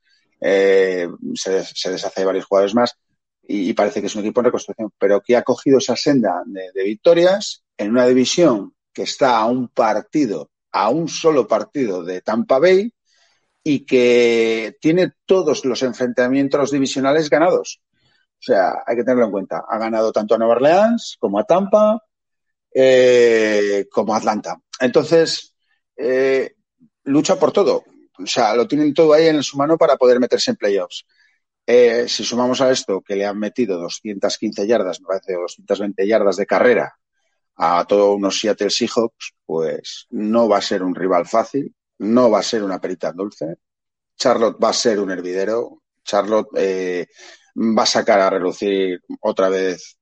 eh, se, deshace de varios jugadores más y, parece que es un equipo en reconstrucción, pero que ha cogido esa senda de, de victorias en una división que está a un partido, a un solo partido de Tampa Bay y que tiene todos los enfrentamientos divisionales ganados. O sea, hay que tenerlo en cuenta. Ha ganado tanto a Nueva Orleans como a Tampa, eh, como a Atlanta. Entonces, eh, lucha por todo. O sea, lo tienen todo ahí en su mano para poder meterse en playoffs. Eh, si sumamos a esto que le han metido 215 yardas, me parece, 220 yardas de carrera a todos unos Seattle Seahawks, pues no va a ser un rival fácil, no va a ser una perita dulce. Charlotte va a ser un hervidero. Charlotte va a sacar a relucir otra vez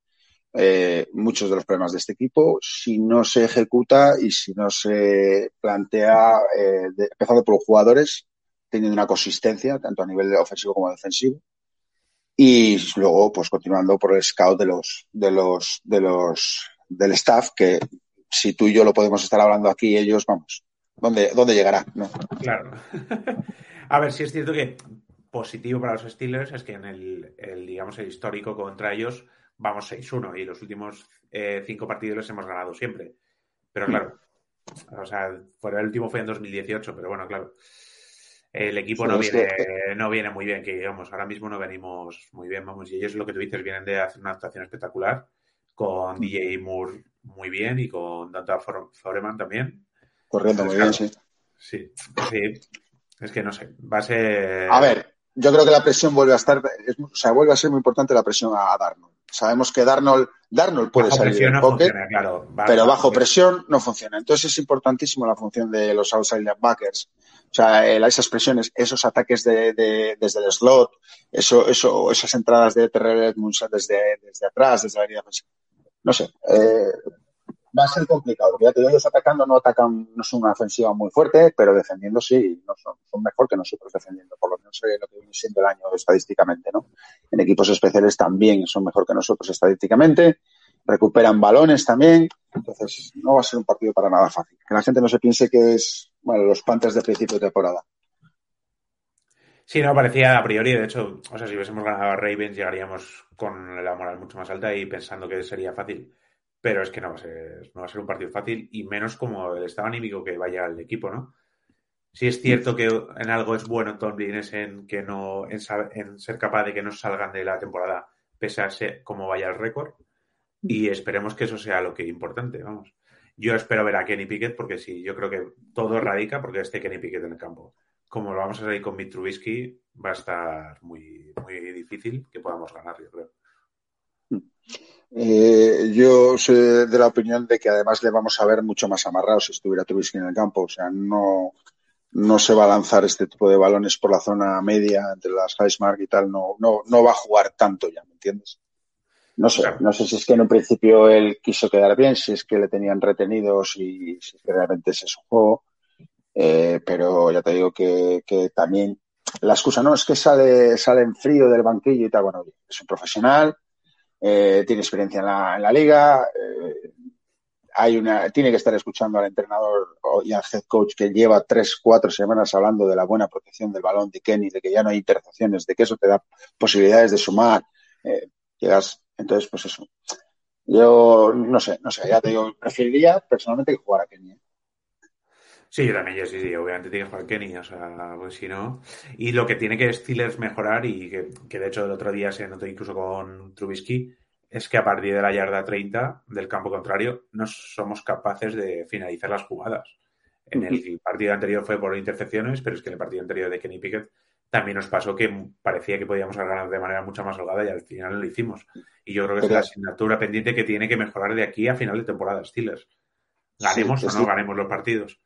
eh, muchos de los problemas de este equipo si no se ejecuta y si no se plantea, eh, empezando por los jugadores, teniendo una consistencia tanto a nivel ofensivo como defensivo. Y luego, pues continuando por el scout de los, de los, de los, del staff, que si tú y yo lo podemos estar hablando aquí, ellos, vamos, ¿dónde, dónde llegará? Claro. [LAUGHS] a ver, si es cierto que positivo para los Steelers es que en el, digamos, el histórico contra ellos vamos 6-1 y los últimos eh, cinco partidos los hemos ganado siempre. Pero claro, o sea, fuera el último fue en 2018, pero bueno, claro. El equipo no viene, no viene muy bien, que digamos, ahora mismo no venimos muy bien, vamos, y ellos lo que tú dices, vienen de hacer una actuación espectacular, con DJ Moore muy bien y con Danta Foreman también. Corriendo muy bien, sí. Sí, sí. Es que no sé, va a ser. A ver, yo creo que la presión vuelve a estar, o sea, vuelve a ser muy importante la presión a, Darnold. Sabemos que Darnold, Darnold puede salir del pocket, pero bajo presión no funciona. Entonces es importantísimo la función de los outside linebackers. O sea, esas presiones, esos ataques de, desde el slot, eso, eso, esas entradas de Terrell Edmunds desde, desde atrás, desde la línea No sé, eh, va a ser complicado. Ya que ellos atacando no atacan, no son una ofensiva muy fuerte, pero defendiendo sí, no son, son mejor que nosotros defendiendo, por lo menos lo que viene siendo el año estadísticamente, ¿no? En equipos especiales también son mejor que nosotros estadísticamente, recuperan balones también, entonces no va a ser un partido para nada fácil. Que la gente no se piense que es, bueno, los Panthers de principio de temporada. Sí, no, parecía a priori, de hecho, o sea, si hubiésemos ganado a Ravens llegaríamos con la moral mucho más alta y pensando que sería fácil pero es que no va a ser, no va a ser un partido fácil y menos como el estado anímico que vaya al equipo, ¿no? Sí es cierto que en algo es bueno Tomlin es en que no en, ser capaz de que no salgan de la temporada pese a cómo vaya el récord. Y esperemos que eso sea lo que importante, vamos. Yo espero ver a Kenny Pickett porque sí, yo creo que todo radica porque esté Kenny Pickett en el campo. Como lo vamos a salir con Mitrubisky, va a estar muy, muy difícil que podamos ganar, yo creo. Eh, yo soy de la opinión de que además le vamos a ver mucho más amarrado si estuviera Trubisky en el campo. O sea, no, no se va a lanzar este tipo de balones por la zona media entre las high smart y tal. No, no, no va a jugar tanto ya, ¿me entiendes? No sé, no sé si es que en un principio él quiso quedar bien, si es que le tenían retenidos y si es que realmente ese es su juego. Eh, pero ya te digo que, que, también la excusa no es que sale, sale en frío del banquillo y tal. Bueno, es un profesional, eh, tiene experiencia en la, en la liga, eh, hay una, tiene que estar escuchando al entrenador y al head coach que lleva tres, cuatro semanas hablando de la buena protección del balón de Kenny, de que ya no hay intercepciones, de que eso te da posibilidades de sumar. Eh, llegas, entonces, pues eso. Yo no sé, no sé, ya te digo, preferiría personalmente que jugara Kenny. Sí, yo también, yo sí, sí, obviamente tiene que jugar Kenny, o sea, pues si no. Y lo que tiene que Steelers mejorar, y que, que de hecho el otro día se notó incluso con Trubisky, es que a partir de la yarda 30 del campo contrario no somos capaces de finalizar las jugadas. En el partido anterior fue por intercepciones, pero es que en el partido anterior de Kenny Pickett también nos pasó que parecía que podíamos ganar de manera mucho más holgada y al final lo hicimos. Y yo creo que es la asignatura pendiente que tiene que mejorar de aquí a final de temporada Steelers. Ganemos o no ganemos los partidos.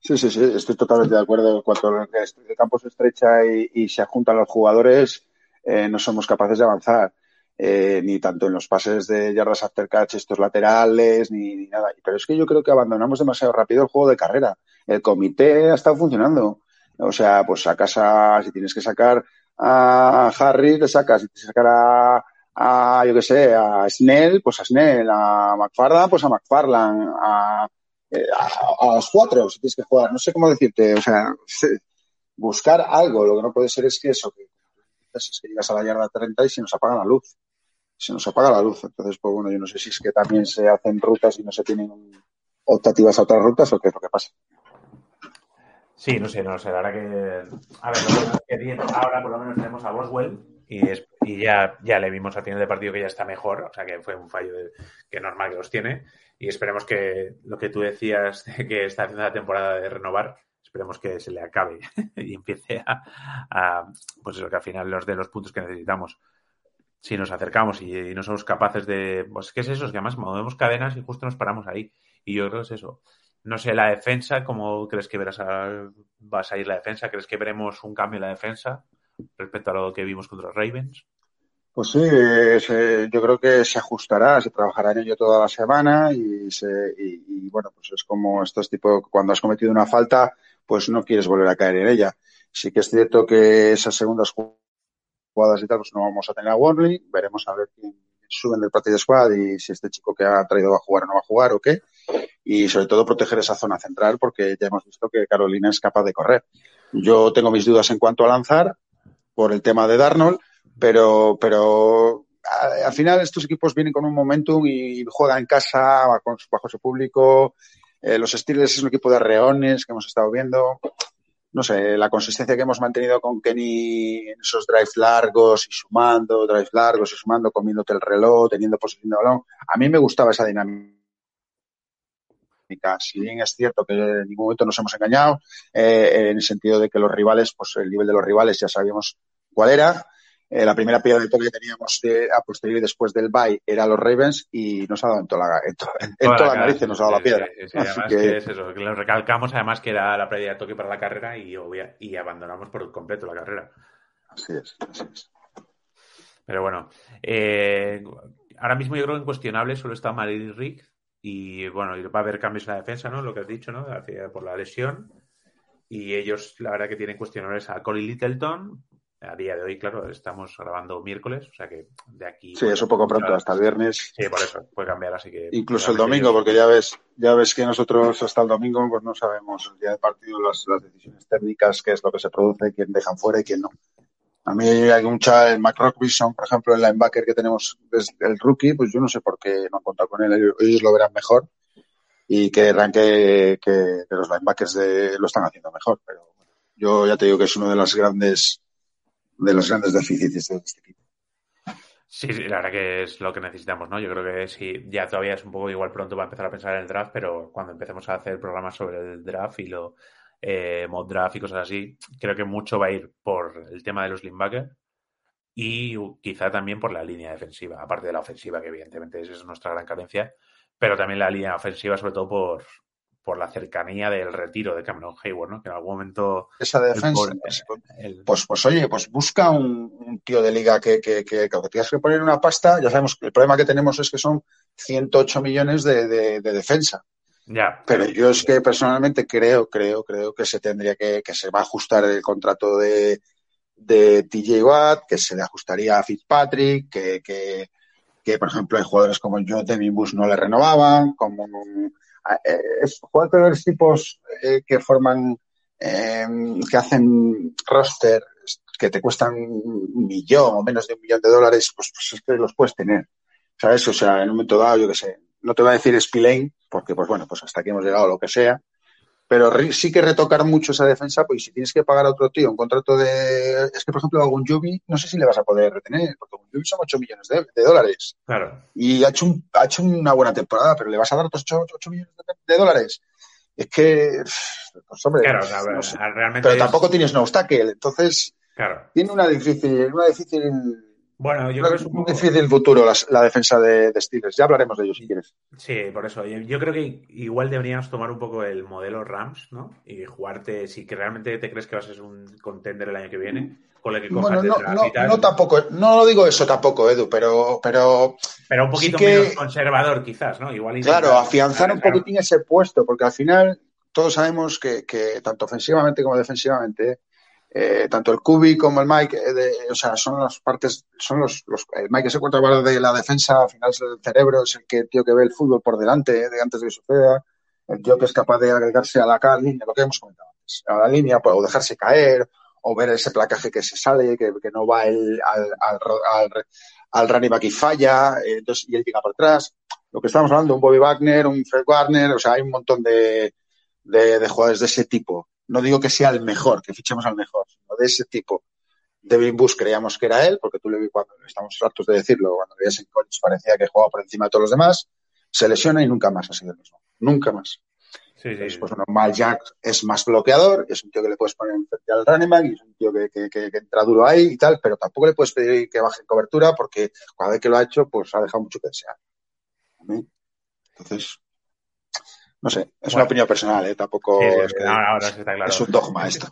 Sí, sí, sí, estoy totalmente de acuerdo. Cuando el campo se estrecha y, se juntan los jugadores, eh, no somos capaces de avanzar. Eh, ni tanto en los pases de yardas after catch, estos laterales, ni, nada. Pero es que yo creo que abandonamos demasiado rápido el juego de carrera. El comité ha estado funcionando. O sea, pues sacas a, si tienes que sacar a Harry, te sacas. Si tienes que sacar a, a yo qué sé, a Snell, pues a Snell, a McFarland, pues a McFarland, a, eh, a, los cuatro, si tienes que jugar. No sé cómo decirte, o sea, buscar algo. Lo que no puede ser es que eso, que, es que llegas a la yarda 30 y se nos apaga la luz. Se nos apaga la luz. Entonces, pues bueno, yo no sé si es que también se hacen rutas y no se tienen optativas a otras rutas o qué es lo que pasa. Sí, no sé, no sé. La verdad que. A ver, ahora por lo menos tenemos a Boswell y, y ya, ya le vimos a final de partido que ya está mejor. O sea que fue un fallo de, que normal que los tiene y esperemos que lo que tú decías de que está haciendo la temporada de renovar, esperemos que se le acabe [LAUGHS] y empiece a, pues eso, que al final los de los puntos que necesitamos. Si nos acercamos y, no somos capaces de, pues ¿qué es eso? Es que además movemos cadenas y justo nos paramos ahí. Y yo creo que es eso. No sé, la defensa, ¿cómo crees que verás a, vas a ir la defensa? ¿Crees que veremos un cambio en la defensa respecto a lo que vimos contra los Ravens? Pues sí, yo creo que se ajustará, se trabajará en ello toda la semana y, se, y, bueno, pues es como estos tipos, cuando has cometido una falta, pues no quieres volver a caer en ella. Sí que es cierto que esas segundas jugadas y tal, pues no vamos a tener a Warley, veremos a ver quién suben del partido squad y si este chico que ha traído va a jugar o no va a jugar o qué. Y sobre todo proteger esa zona central porque ya hemos visto que Carolina es capaz de correr. Yo tengo mis dudas en cuanto a lanzar por el tema de Darnold pero, pero al final estos equipos vienen con un momentum y juegan en casa bajo su público. Eh, los Steelers es un equipo de reones que hemos estado viendo. No sé, la consistencia que hemos mantenido con Kenny en esos drives largos y sumando, drives largos y sumando, comiéndote el reloj, teniendo posición de balón. A mí me gustaba esa dinámica. Si bien es cierto que en ningún momento nos hemos engañado, eh, en el sentido de que los rivales, pues el nivel de los rivales ya sabíamos cuál era, eh, la primera piedra de toque que teníamos de, a posteriori después del bye era los Ravens y nos ha dado en toda la, en, toda, la nariz, nos ha dado la piedra. además que... es eso, que lo recalcamos además que era la pérdida de toque para la carrera y, y abandonamos por completo la carrera. Así es, así es. Pero bueno, eh, ahora mismo yo creo que incuestionable solo está Marie Rick y bueno, va a haber cambios en la defensa, ¿no? Lo que has dicho, ¿no? Por la lesión. Y ellos, la verdad, que tienen cuestionables a Colin Littleton, a día de hoy, claro, estamos grabando miércoles, o sea que de aquí. Sí, eso poco pronto, hasta el viernes. Sí, por eso, puede cambiar, así que. Incluso el domingo, porque ya ves, ya ves que nosotros hasta el domingo, pues no sabemos el día de partido las, decisiones técnicas, qué es lo que se produce, quién dejan fuera y quién no. A mí hay mucha, el Mac Rockbison, por ejemplo, el linebacker que tenemos, desde el rookie, pues yo no sé por qué no han contado con él, ellos lo verán mejor y que que, que, los linebackers de, lo están haciendo mejor, pero yo ya te digo que es uno de las grandes de los grandes déficits de este equipo. Sí, sí, la verdad que es lo que necesitamos, ¿no? Yo creo que sí, ya todavía es un poco igual pronto para empezar a pensar en el draft, pero cuando empecemos a hacer programas sobre el draft y lo eh, mod draft y cosas así, creo que mucho va a ir por el tema de los linebackers y quizá también por la línea defensiva, aparte de la ofensiva, que evidentemente esa es nuestra gran carencia, pero también la línea ofensiva, sobre todo por, por la cercanía del retiro de Cameron Hayward, ¿no? Que en algún momento... Esa defensa. Pues, pues, pues, oye, pues busca un, tío de liga que, que, que, que tienes que poner una pasta. Ya sabemos que el problema que tenemos es que son 108 millones de, de, defensa. Ya. Pero yo es que personalmente creo, creo, creo que se tendría que, que se va a ajustar el contrato de, de TJ Watt, que se le ajustaría a Fitzpatrick, que, que, que por ejemplo hay jugadores como yo, Devin Bush no le renovaban, como eh, es jugadores tipos eh, que forman, eh, que hacen roster que te cuestan un millón o menos de un millón de dólares, pues, pues es que los puedes tener. ¿Sabes? O sea, en un momento dado, yo qué sé, no te voy a decir Spillane, porque pues bueno, pues hasta aquí hemos llegado, lo que sea, pero sí que retocar mucho esa defensa, pues si tienes que pagar a otro tío un contrato de... Es que, por ejemplo, a Gunjubi no sé si le vas a poder retener, porque Gunjubi son 8 millones de, dólares. Claro. Y ha hecho, ha hecho una buena temporada, pero le vas a dar otros 8, millones de, dólares. Es que, pues hombre, claro, realmente pero tampoco tienes no obstáculo, entonces claro. tiene una difícil, una difícil bueno, yo creo que es un poco... difícil futuro la, defensa de, de, Steelers. Ya hablaremos de ellos si quieres. Sí, por eso. Yo, creo que igual deberíamos tomar un poco el modelo Rams, ¿no? Y jugarte, si que realmente te crees que vas a ser un contender el año que viene, con el que cojas bueno, no, no, no, tampoco, no digo eso tampoco, Edu, pero... Pero, pero un poquito menos conservador quizás, ¿no? Igual claro, afianzar un poquitín ese puesto, porque al final todos sabemos que, que tanto ofensivamente como defensivamente eh, tanto el Kubi como el Mike, eh, o sea, son las partes, son los, el Mike que se encuentra de la defensa, al final es el cerebro, es el, que, tío que ve el fútbol por delante, eh, de antes de que suceda, el tío que es capaz de agregarse a la línea, lo que hemos comentado antes, a la línea, pues, o dejarse caer, o ver ese placaje que se sale, que, que no va el, al, al, al, al back y falla, entonces, y él llega por atrás. Lo que estamos hablando, un Bobby Wagner, un Fred Warner, o sea, hay un montón de, de, de jugadores de ese tipo no digo que sea el mejor, que fichemos al mejor, sino de ese tipo. Devin Bush creíamos que era él, porque tú le vi cuando estamos hartos de decirlo, cuando veías en college parecía que jugaba por encima de todos los demás, se lesiona y nunca más ha sido el mismo. Nunca más. Sí, sí, pues Jack es más bloqueador, es un tío que le puedes poner frente al running back, y es un tío que, que, que, entra duro ahí y tal, pero tampoco le puedes pedir que baje en cobertura porque cada vez que lo ha hecho, pues ha dejado mucho que desear. Entonces, no sé, es una opinión personal, ¿eh? Tampoco es, es un dogma esto.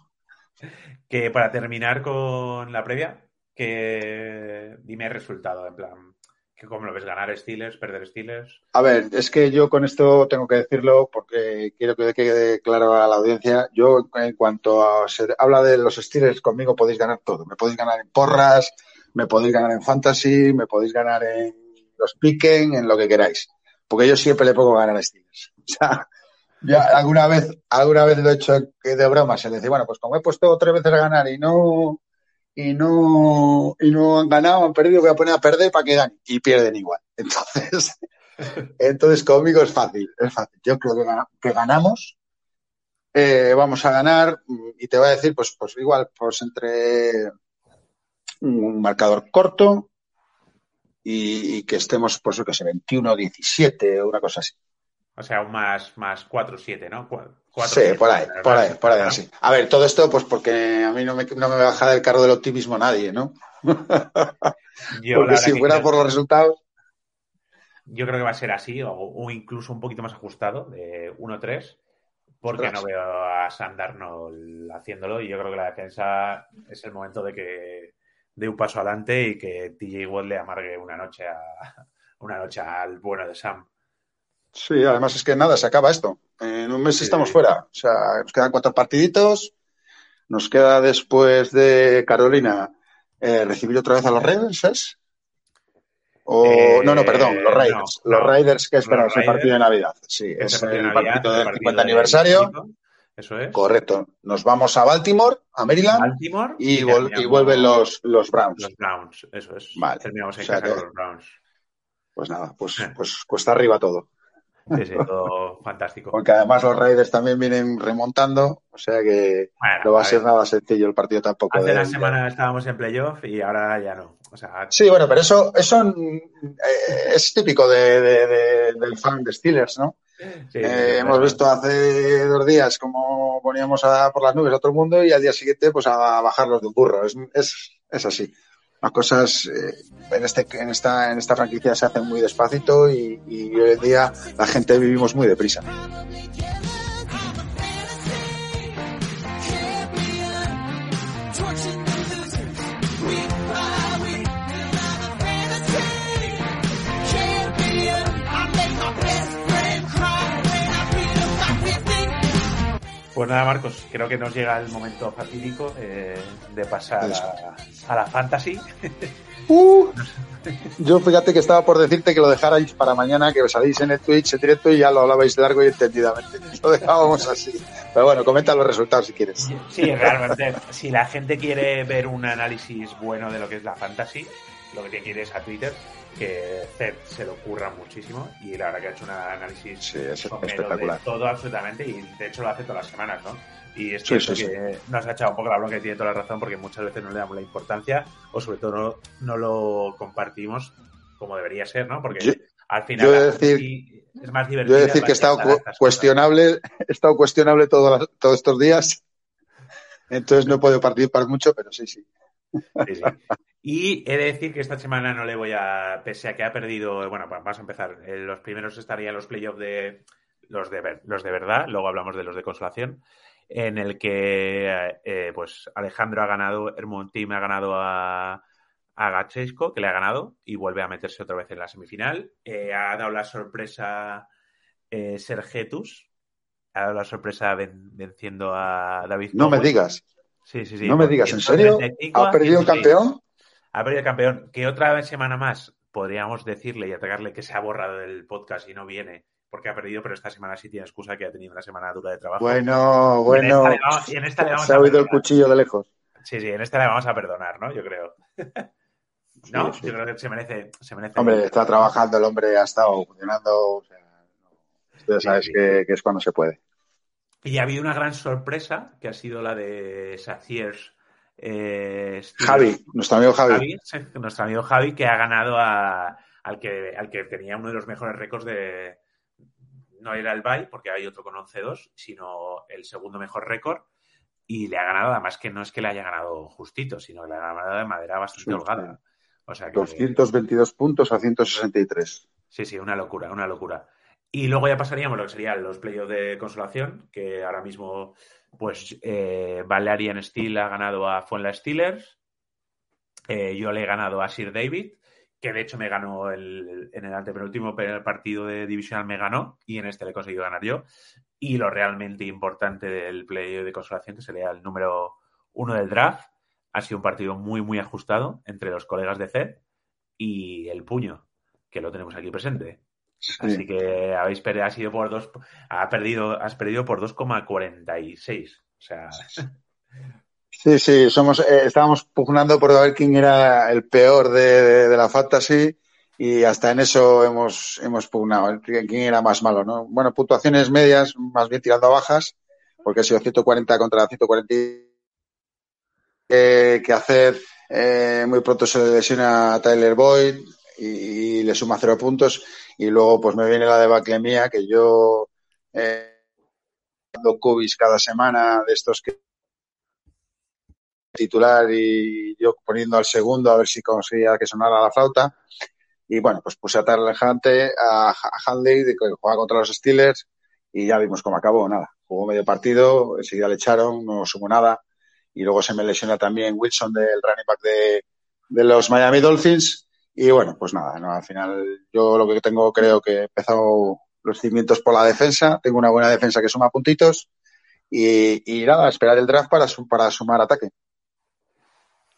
[LAUGHS] Que para terminar con la previa, que dime el resultado, en plan, que cómo lo ves, ganar Steelers, perder Steelers. A ver, es que yo con esto tengo que decirlo porque quiero que quede claro a la audiencia. Yo, en cuanto a se habla de los Steelers, conmigo podéis ganar todo. Me podéis ganar en porras, me podéis ganar en fantasy, me podéis ganar en los piquen, en lo que queráis. Porque yo siempre le pongo ganar a Steelers. [LAUGHS] O sea, ya alguna vez, alguna vez lo he hecho de broma, se le dice, bueno, pues como he puesto tres veces a ganar y no, y no, y no han ganado, han perdido, voy a poner a perder para que ganen. Y pierden igual. [LAUGHS] Entonces, entonces conmigo es fácil, es fácil. Yo creo que, ganamos, eh, vamos a ganar, y te voy a decir, pues, pues igual, pues entre un marcador corto y, que estemos, pues yo que sé, 21-17 o una cosa así. O sea, un más, más 4-7, ¿no? sí, por ahí, por ahí, por ahí, así. A ver, todo esto, pues porque a mí no me, no me baja del carro del optimismo nadie, ¿no? [LAUGHS] porque si fuera por los resultados. Yo creo que va a ser así, o, incluso un poquito más ajustado, de 1-3, porque no veo a Sandarnold haciéndolo y yo creo que la defensa es el momento de que dé un paso adelante y que TJ Watt le amargue una noche a una noche al bueno de Sam. Sí, además es que nada, se acaba esto. En un mes estamos fuera. O sea, nos quedan cuatro partiditos. Nos queda después de Carolina eh, recibir otra vez a los Raiders, ¿es? O, eh, no, no, perdón, los Raiders. los Raiders que esperamos el partido de Navidad. Sí, es, el partido del 50 aniversario. Eso es. Correcto. Nos vamos a Baltimore, a Maryland. Baltimore y, y, vuelven los, los Browns. Los Browns, eso es. Vale. Terminamos en casa con los Browns. Pues nada, pues, pues cuesta arriba todo. Sí, sí, todo fantástico. Porque además los Raiders también vienen remontando, o sea que no va a, ser nada sencillo el partido tampoco. Hace una semana estábamos en playoff y ahora ya no. Sí, bueno, pero eso, eso mm, eh, es típico de, del fan de Steelers, ¿no? Eh, hemos visto hace dos días cómo poníamos a, por las nubes a todo el mundo y al día siguiente pues a bajarlos de un burro. Es, es, es así. Las cosas eh, en, este, en, esta, en esta franquicia se hacen muy despacito y, y hoy en día la gente vivimos muy deprisa. Pues nada, Marcos, creo que nos llega el momento fatídico eh, de pasar a, la fantasy. [LAUGHS] Uh, yo fíjate que estaba por decirte que lo dejarais para mañana, que os salís en el Twitch en directo y ya lo hablabais largo y entendidamente. [LAUGHS] Lo dejábamos así. Pero bueno, comenta los resultados si quieres. Sí, realmente, si la gente quiere ver un análisis bueno de lo que es la fantasy, lo que tiene que ir es a Twitter que Zed se lo ocurra muchísimo y la verdad que ha hecho un análisis espectacular. de todo absolutamente y de hecho lo hace todas las semanas, ¿no? Y es cierto que nos ha echado un poco la bronca y tiene toda la razón porque muchas veces no le damos la importancia o sobre todo no, lo compartimos como debería ser, ¿no? Porque al final decir, es más divertido. Yo decir que he estado cuestionable, he estado cuestionable todos estos días, entonces no he podido participar mucho, pero sí, sí. Sí, sí. Y he de decir que esta semana no le voy a, pese a que ha perdido, bueno, vamos a empezar. Eh, los primeros estarían los playoffs de los de los de verdad, luego hablamos de los de consolación, en el que eh, pues Alejandro ha ganado, Hermontín ha ganado a, a Gachesco, que le ha ganado y vuelve a meterse otra vez en la semifinal. Eh, ha dado la sorpresa Sergetus, ha dado la sorpresa venciendo a David. No me digas. Sí, sí, sí. No me digas, ¿en serio? ¿Ha perdido un campeón? ha perdido el campeón, que otra semana más podríamos decirle y atacarle que se ha borrado del podcast y no viene porque ha perdido, pero esta semana sí tiene excusa que ha tenido una semana dura de trabajo. Bueno, bueno. se ha oído el cuchillo de lejos. Sí, sí, en esta le vamos a perdonar, ¿no? Yo creo. no, yo creo que se merece, se merece. Hombre, está trabajando el hombre, ha estado funcionando. O sea, sabes Que, es cuando se puede. Y ha habido una gran sorpresa, que ha sido la de Saciers eh, Javi, nuestro amigo Javi. Nuestro amigo Javi, que ha ganado al, que, al que tenía uno de los mejores récords de. No era el Bay, porque hay otro con 11-2, sino el segundo mejor récord. Y le ha ganado, además que no es que le haya ganado justito, sino que le ha ganado de madera bastante holgada. O sea 222 puntos a 163. Sí, sí, una locura, una locura. Y luego ya pasaríamos lo que serían los playoffs de consolación, que ahora mismo pues eh, Valerian Steel ha ganado a Fuenla Steelers. Eh, yo le he ganado a Sir David, que de hecho me ganó el, en el antepenúltimo partido de divisional, me ganó y en este le he conseguido ganar yo. Y lo realmente importante del play de consolación, que sería el número uno del draft, ha sido un partido muy, muy ajustado entre los colegas de CED y el puño, que lo tenemos aquí presente. Así que habéis perdido, ha sido por dos, ha perdido, has perdido por 2,46. O sea. Sí, sí, somos, eh, estábamos pugnando por ver quién era el peor de, de, la fantasy y hasta en eso hemos, hemos pugnado, quién era más malo, ¿no? Bueno, puntuaciones medias, más bien tirando a bajas, porque ha sido 140 contra 140 eh, que hacer. Eh, muy pronto se lesiona a Tyler Boyd y, y le suma cero puntos. Y luego pues me viene la debacle mía que yo eh, cubis cada semana de estos que titular y yo poniendo al segundo a ver si conseguía que sonara la flauta. Y bueno pues puse a Tarlejante a, a Handley que juega contra los Steelers y ya vimos cómo acabó nada. Jugó medio partido enseguida le echaron no sumó nada. Y luego se me lesiona también Wilson del running back de, de los Miami Dolphins y bueno, pues nada, no, al final yo lo que tengo creo que he empezado los cimientos por la defensa, tengo una buena defensa que suma puntitos y, nada, esperar el draft para, para sumar ataque.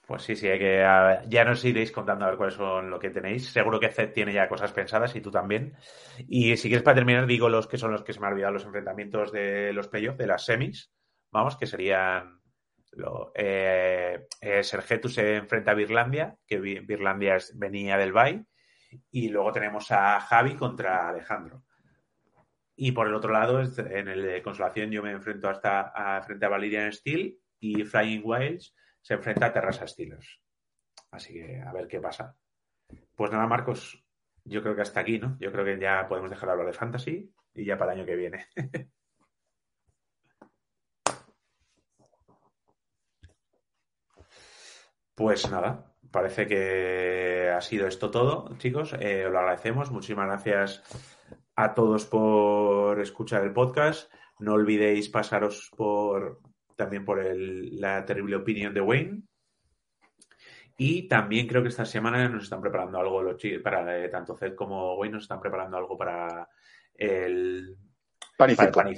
Pues sí, sí, hay que ya nos iréis contando a ver cuáles son lo que tenéis. Seguro que Zed tiene ya cosas pensadas y tú también. Y si quieres para terminar, digo los que son los que se me han olvidado los enfrentamientos de los playoffs, de las semis, vamos, que serían lo, eh, se enfrenta a Birlandia, que Birlandia venía del Bay, y luego tenemos a Javi contra Alejandro. Y por el otro lado, en el de consolación, yo me enfrento hasta a, frente a Valerian Steel y Flying Wilds se enfrenta a Terrassa Steelers. Así que a ver qué pasa. Pues nada, Marcos, yo creo que hasta aquí, ¿no? Yo creo que ya podemos dejar de hablar de fantasy y ya para el año que viene. [LAUGHS] pues nada, parece que ha sido esto todo, chicos. Eh, os lo agradecemos. Muchísimas gracias a todos por escuchar el podcast. No olvidéis pasaros por también por la terrible opinión de Wayne. Y también creo que esta semana nos están preparando algo los para eh, tanto Zed como Wayne nos están preparando algo para el para el, pan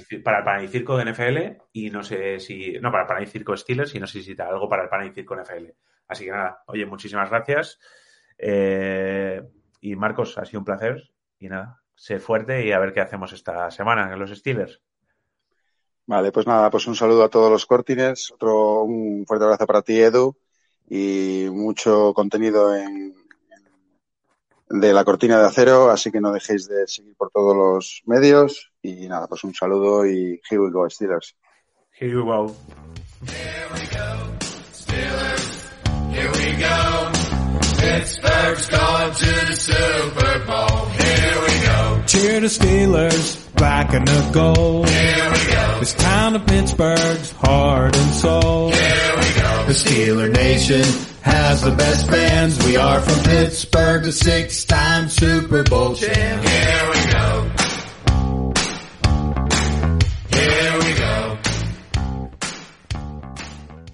y, circo de NFL y no sé si no para el pan y circo Steelers y no sé si está algo para el pan y circo NFL. Así que nada, oye, muchísimas gracias. Eh, y Marcos, ha sido un placer. Y nada, sé fuerte y a ver qué hacemos esta semana en los Steelers. Vale, pues nada, pues un saludo a todos los cortines, otro un fuerte abrazo para ti, Edu, y mucho contenido en, de la cortina de acero, así que no dejéis de seguir por todos los medios. Y nada, pues un saludo y here we go, Steelers. Here we go. Here we go, Steelers. Here we go. Pittsburgh's going to the Super Bowl. Here we go. Cheer the Steelers, back in the goal. Here we go. This town of Pittsburgh's heart and soul. Here we go. The Steeler Nation has the best fans. We are from Pittsburgh, the six-time Super Bowl champ. Here we go.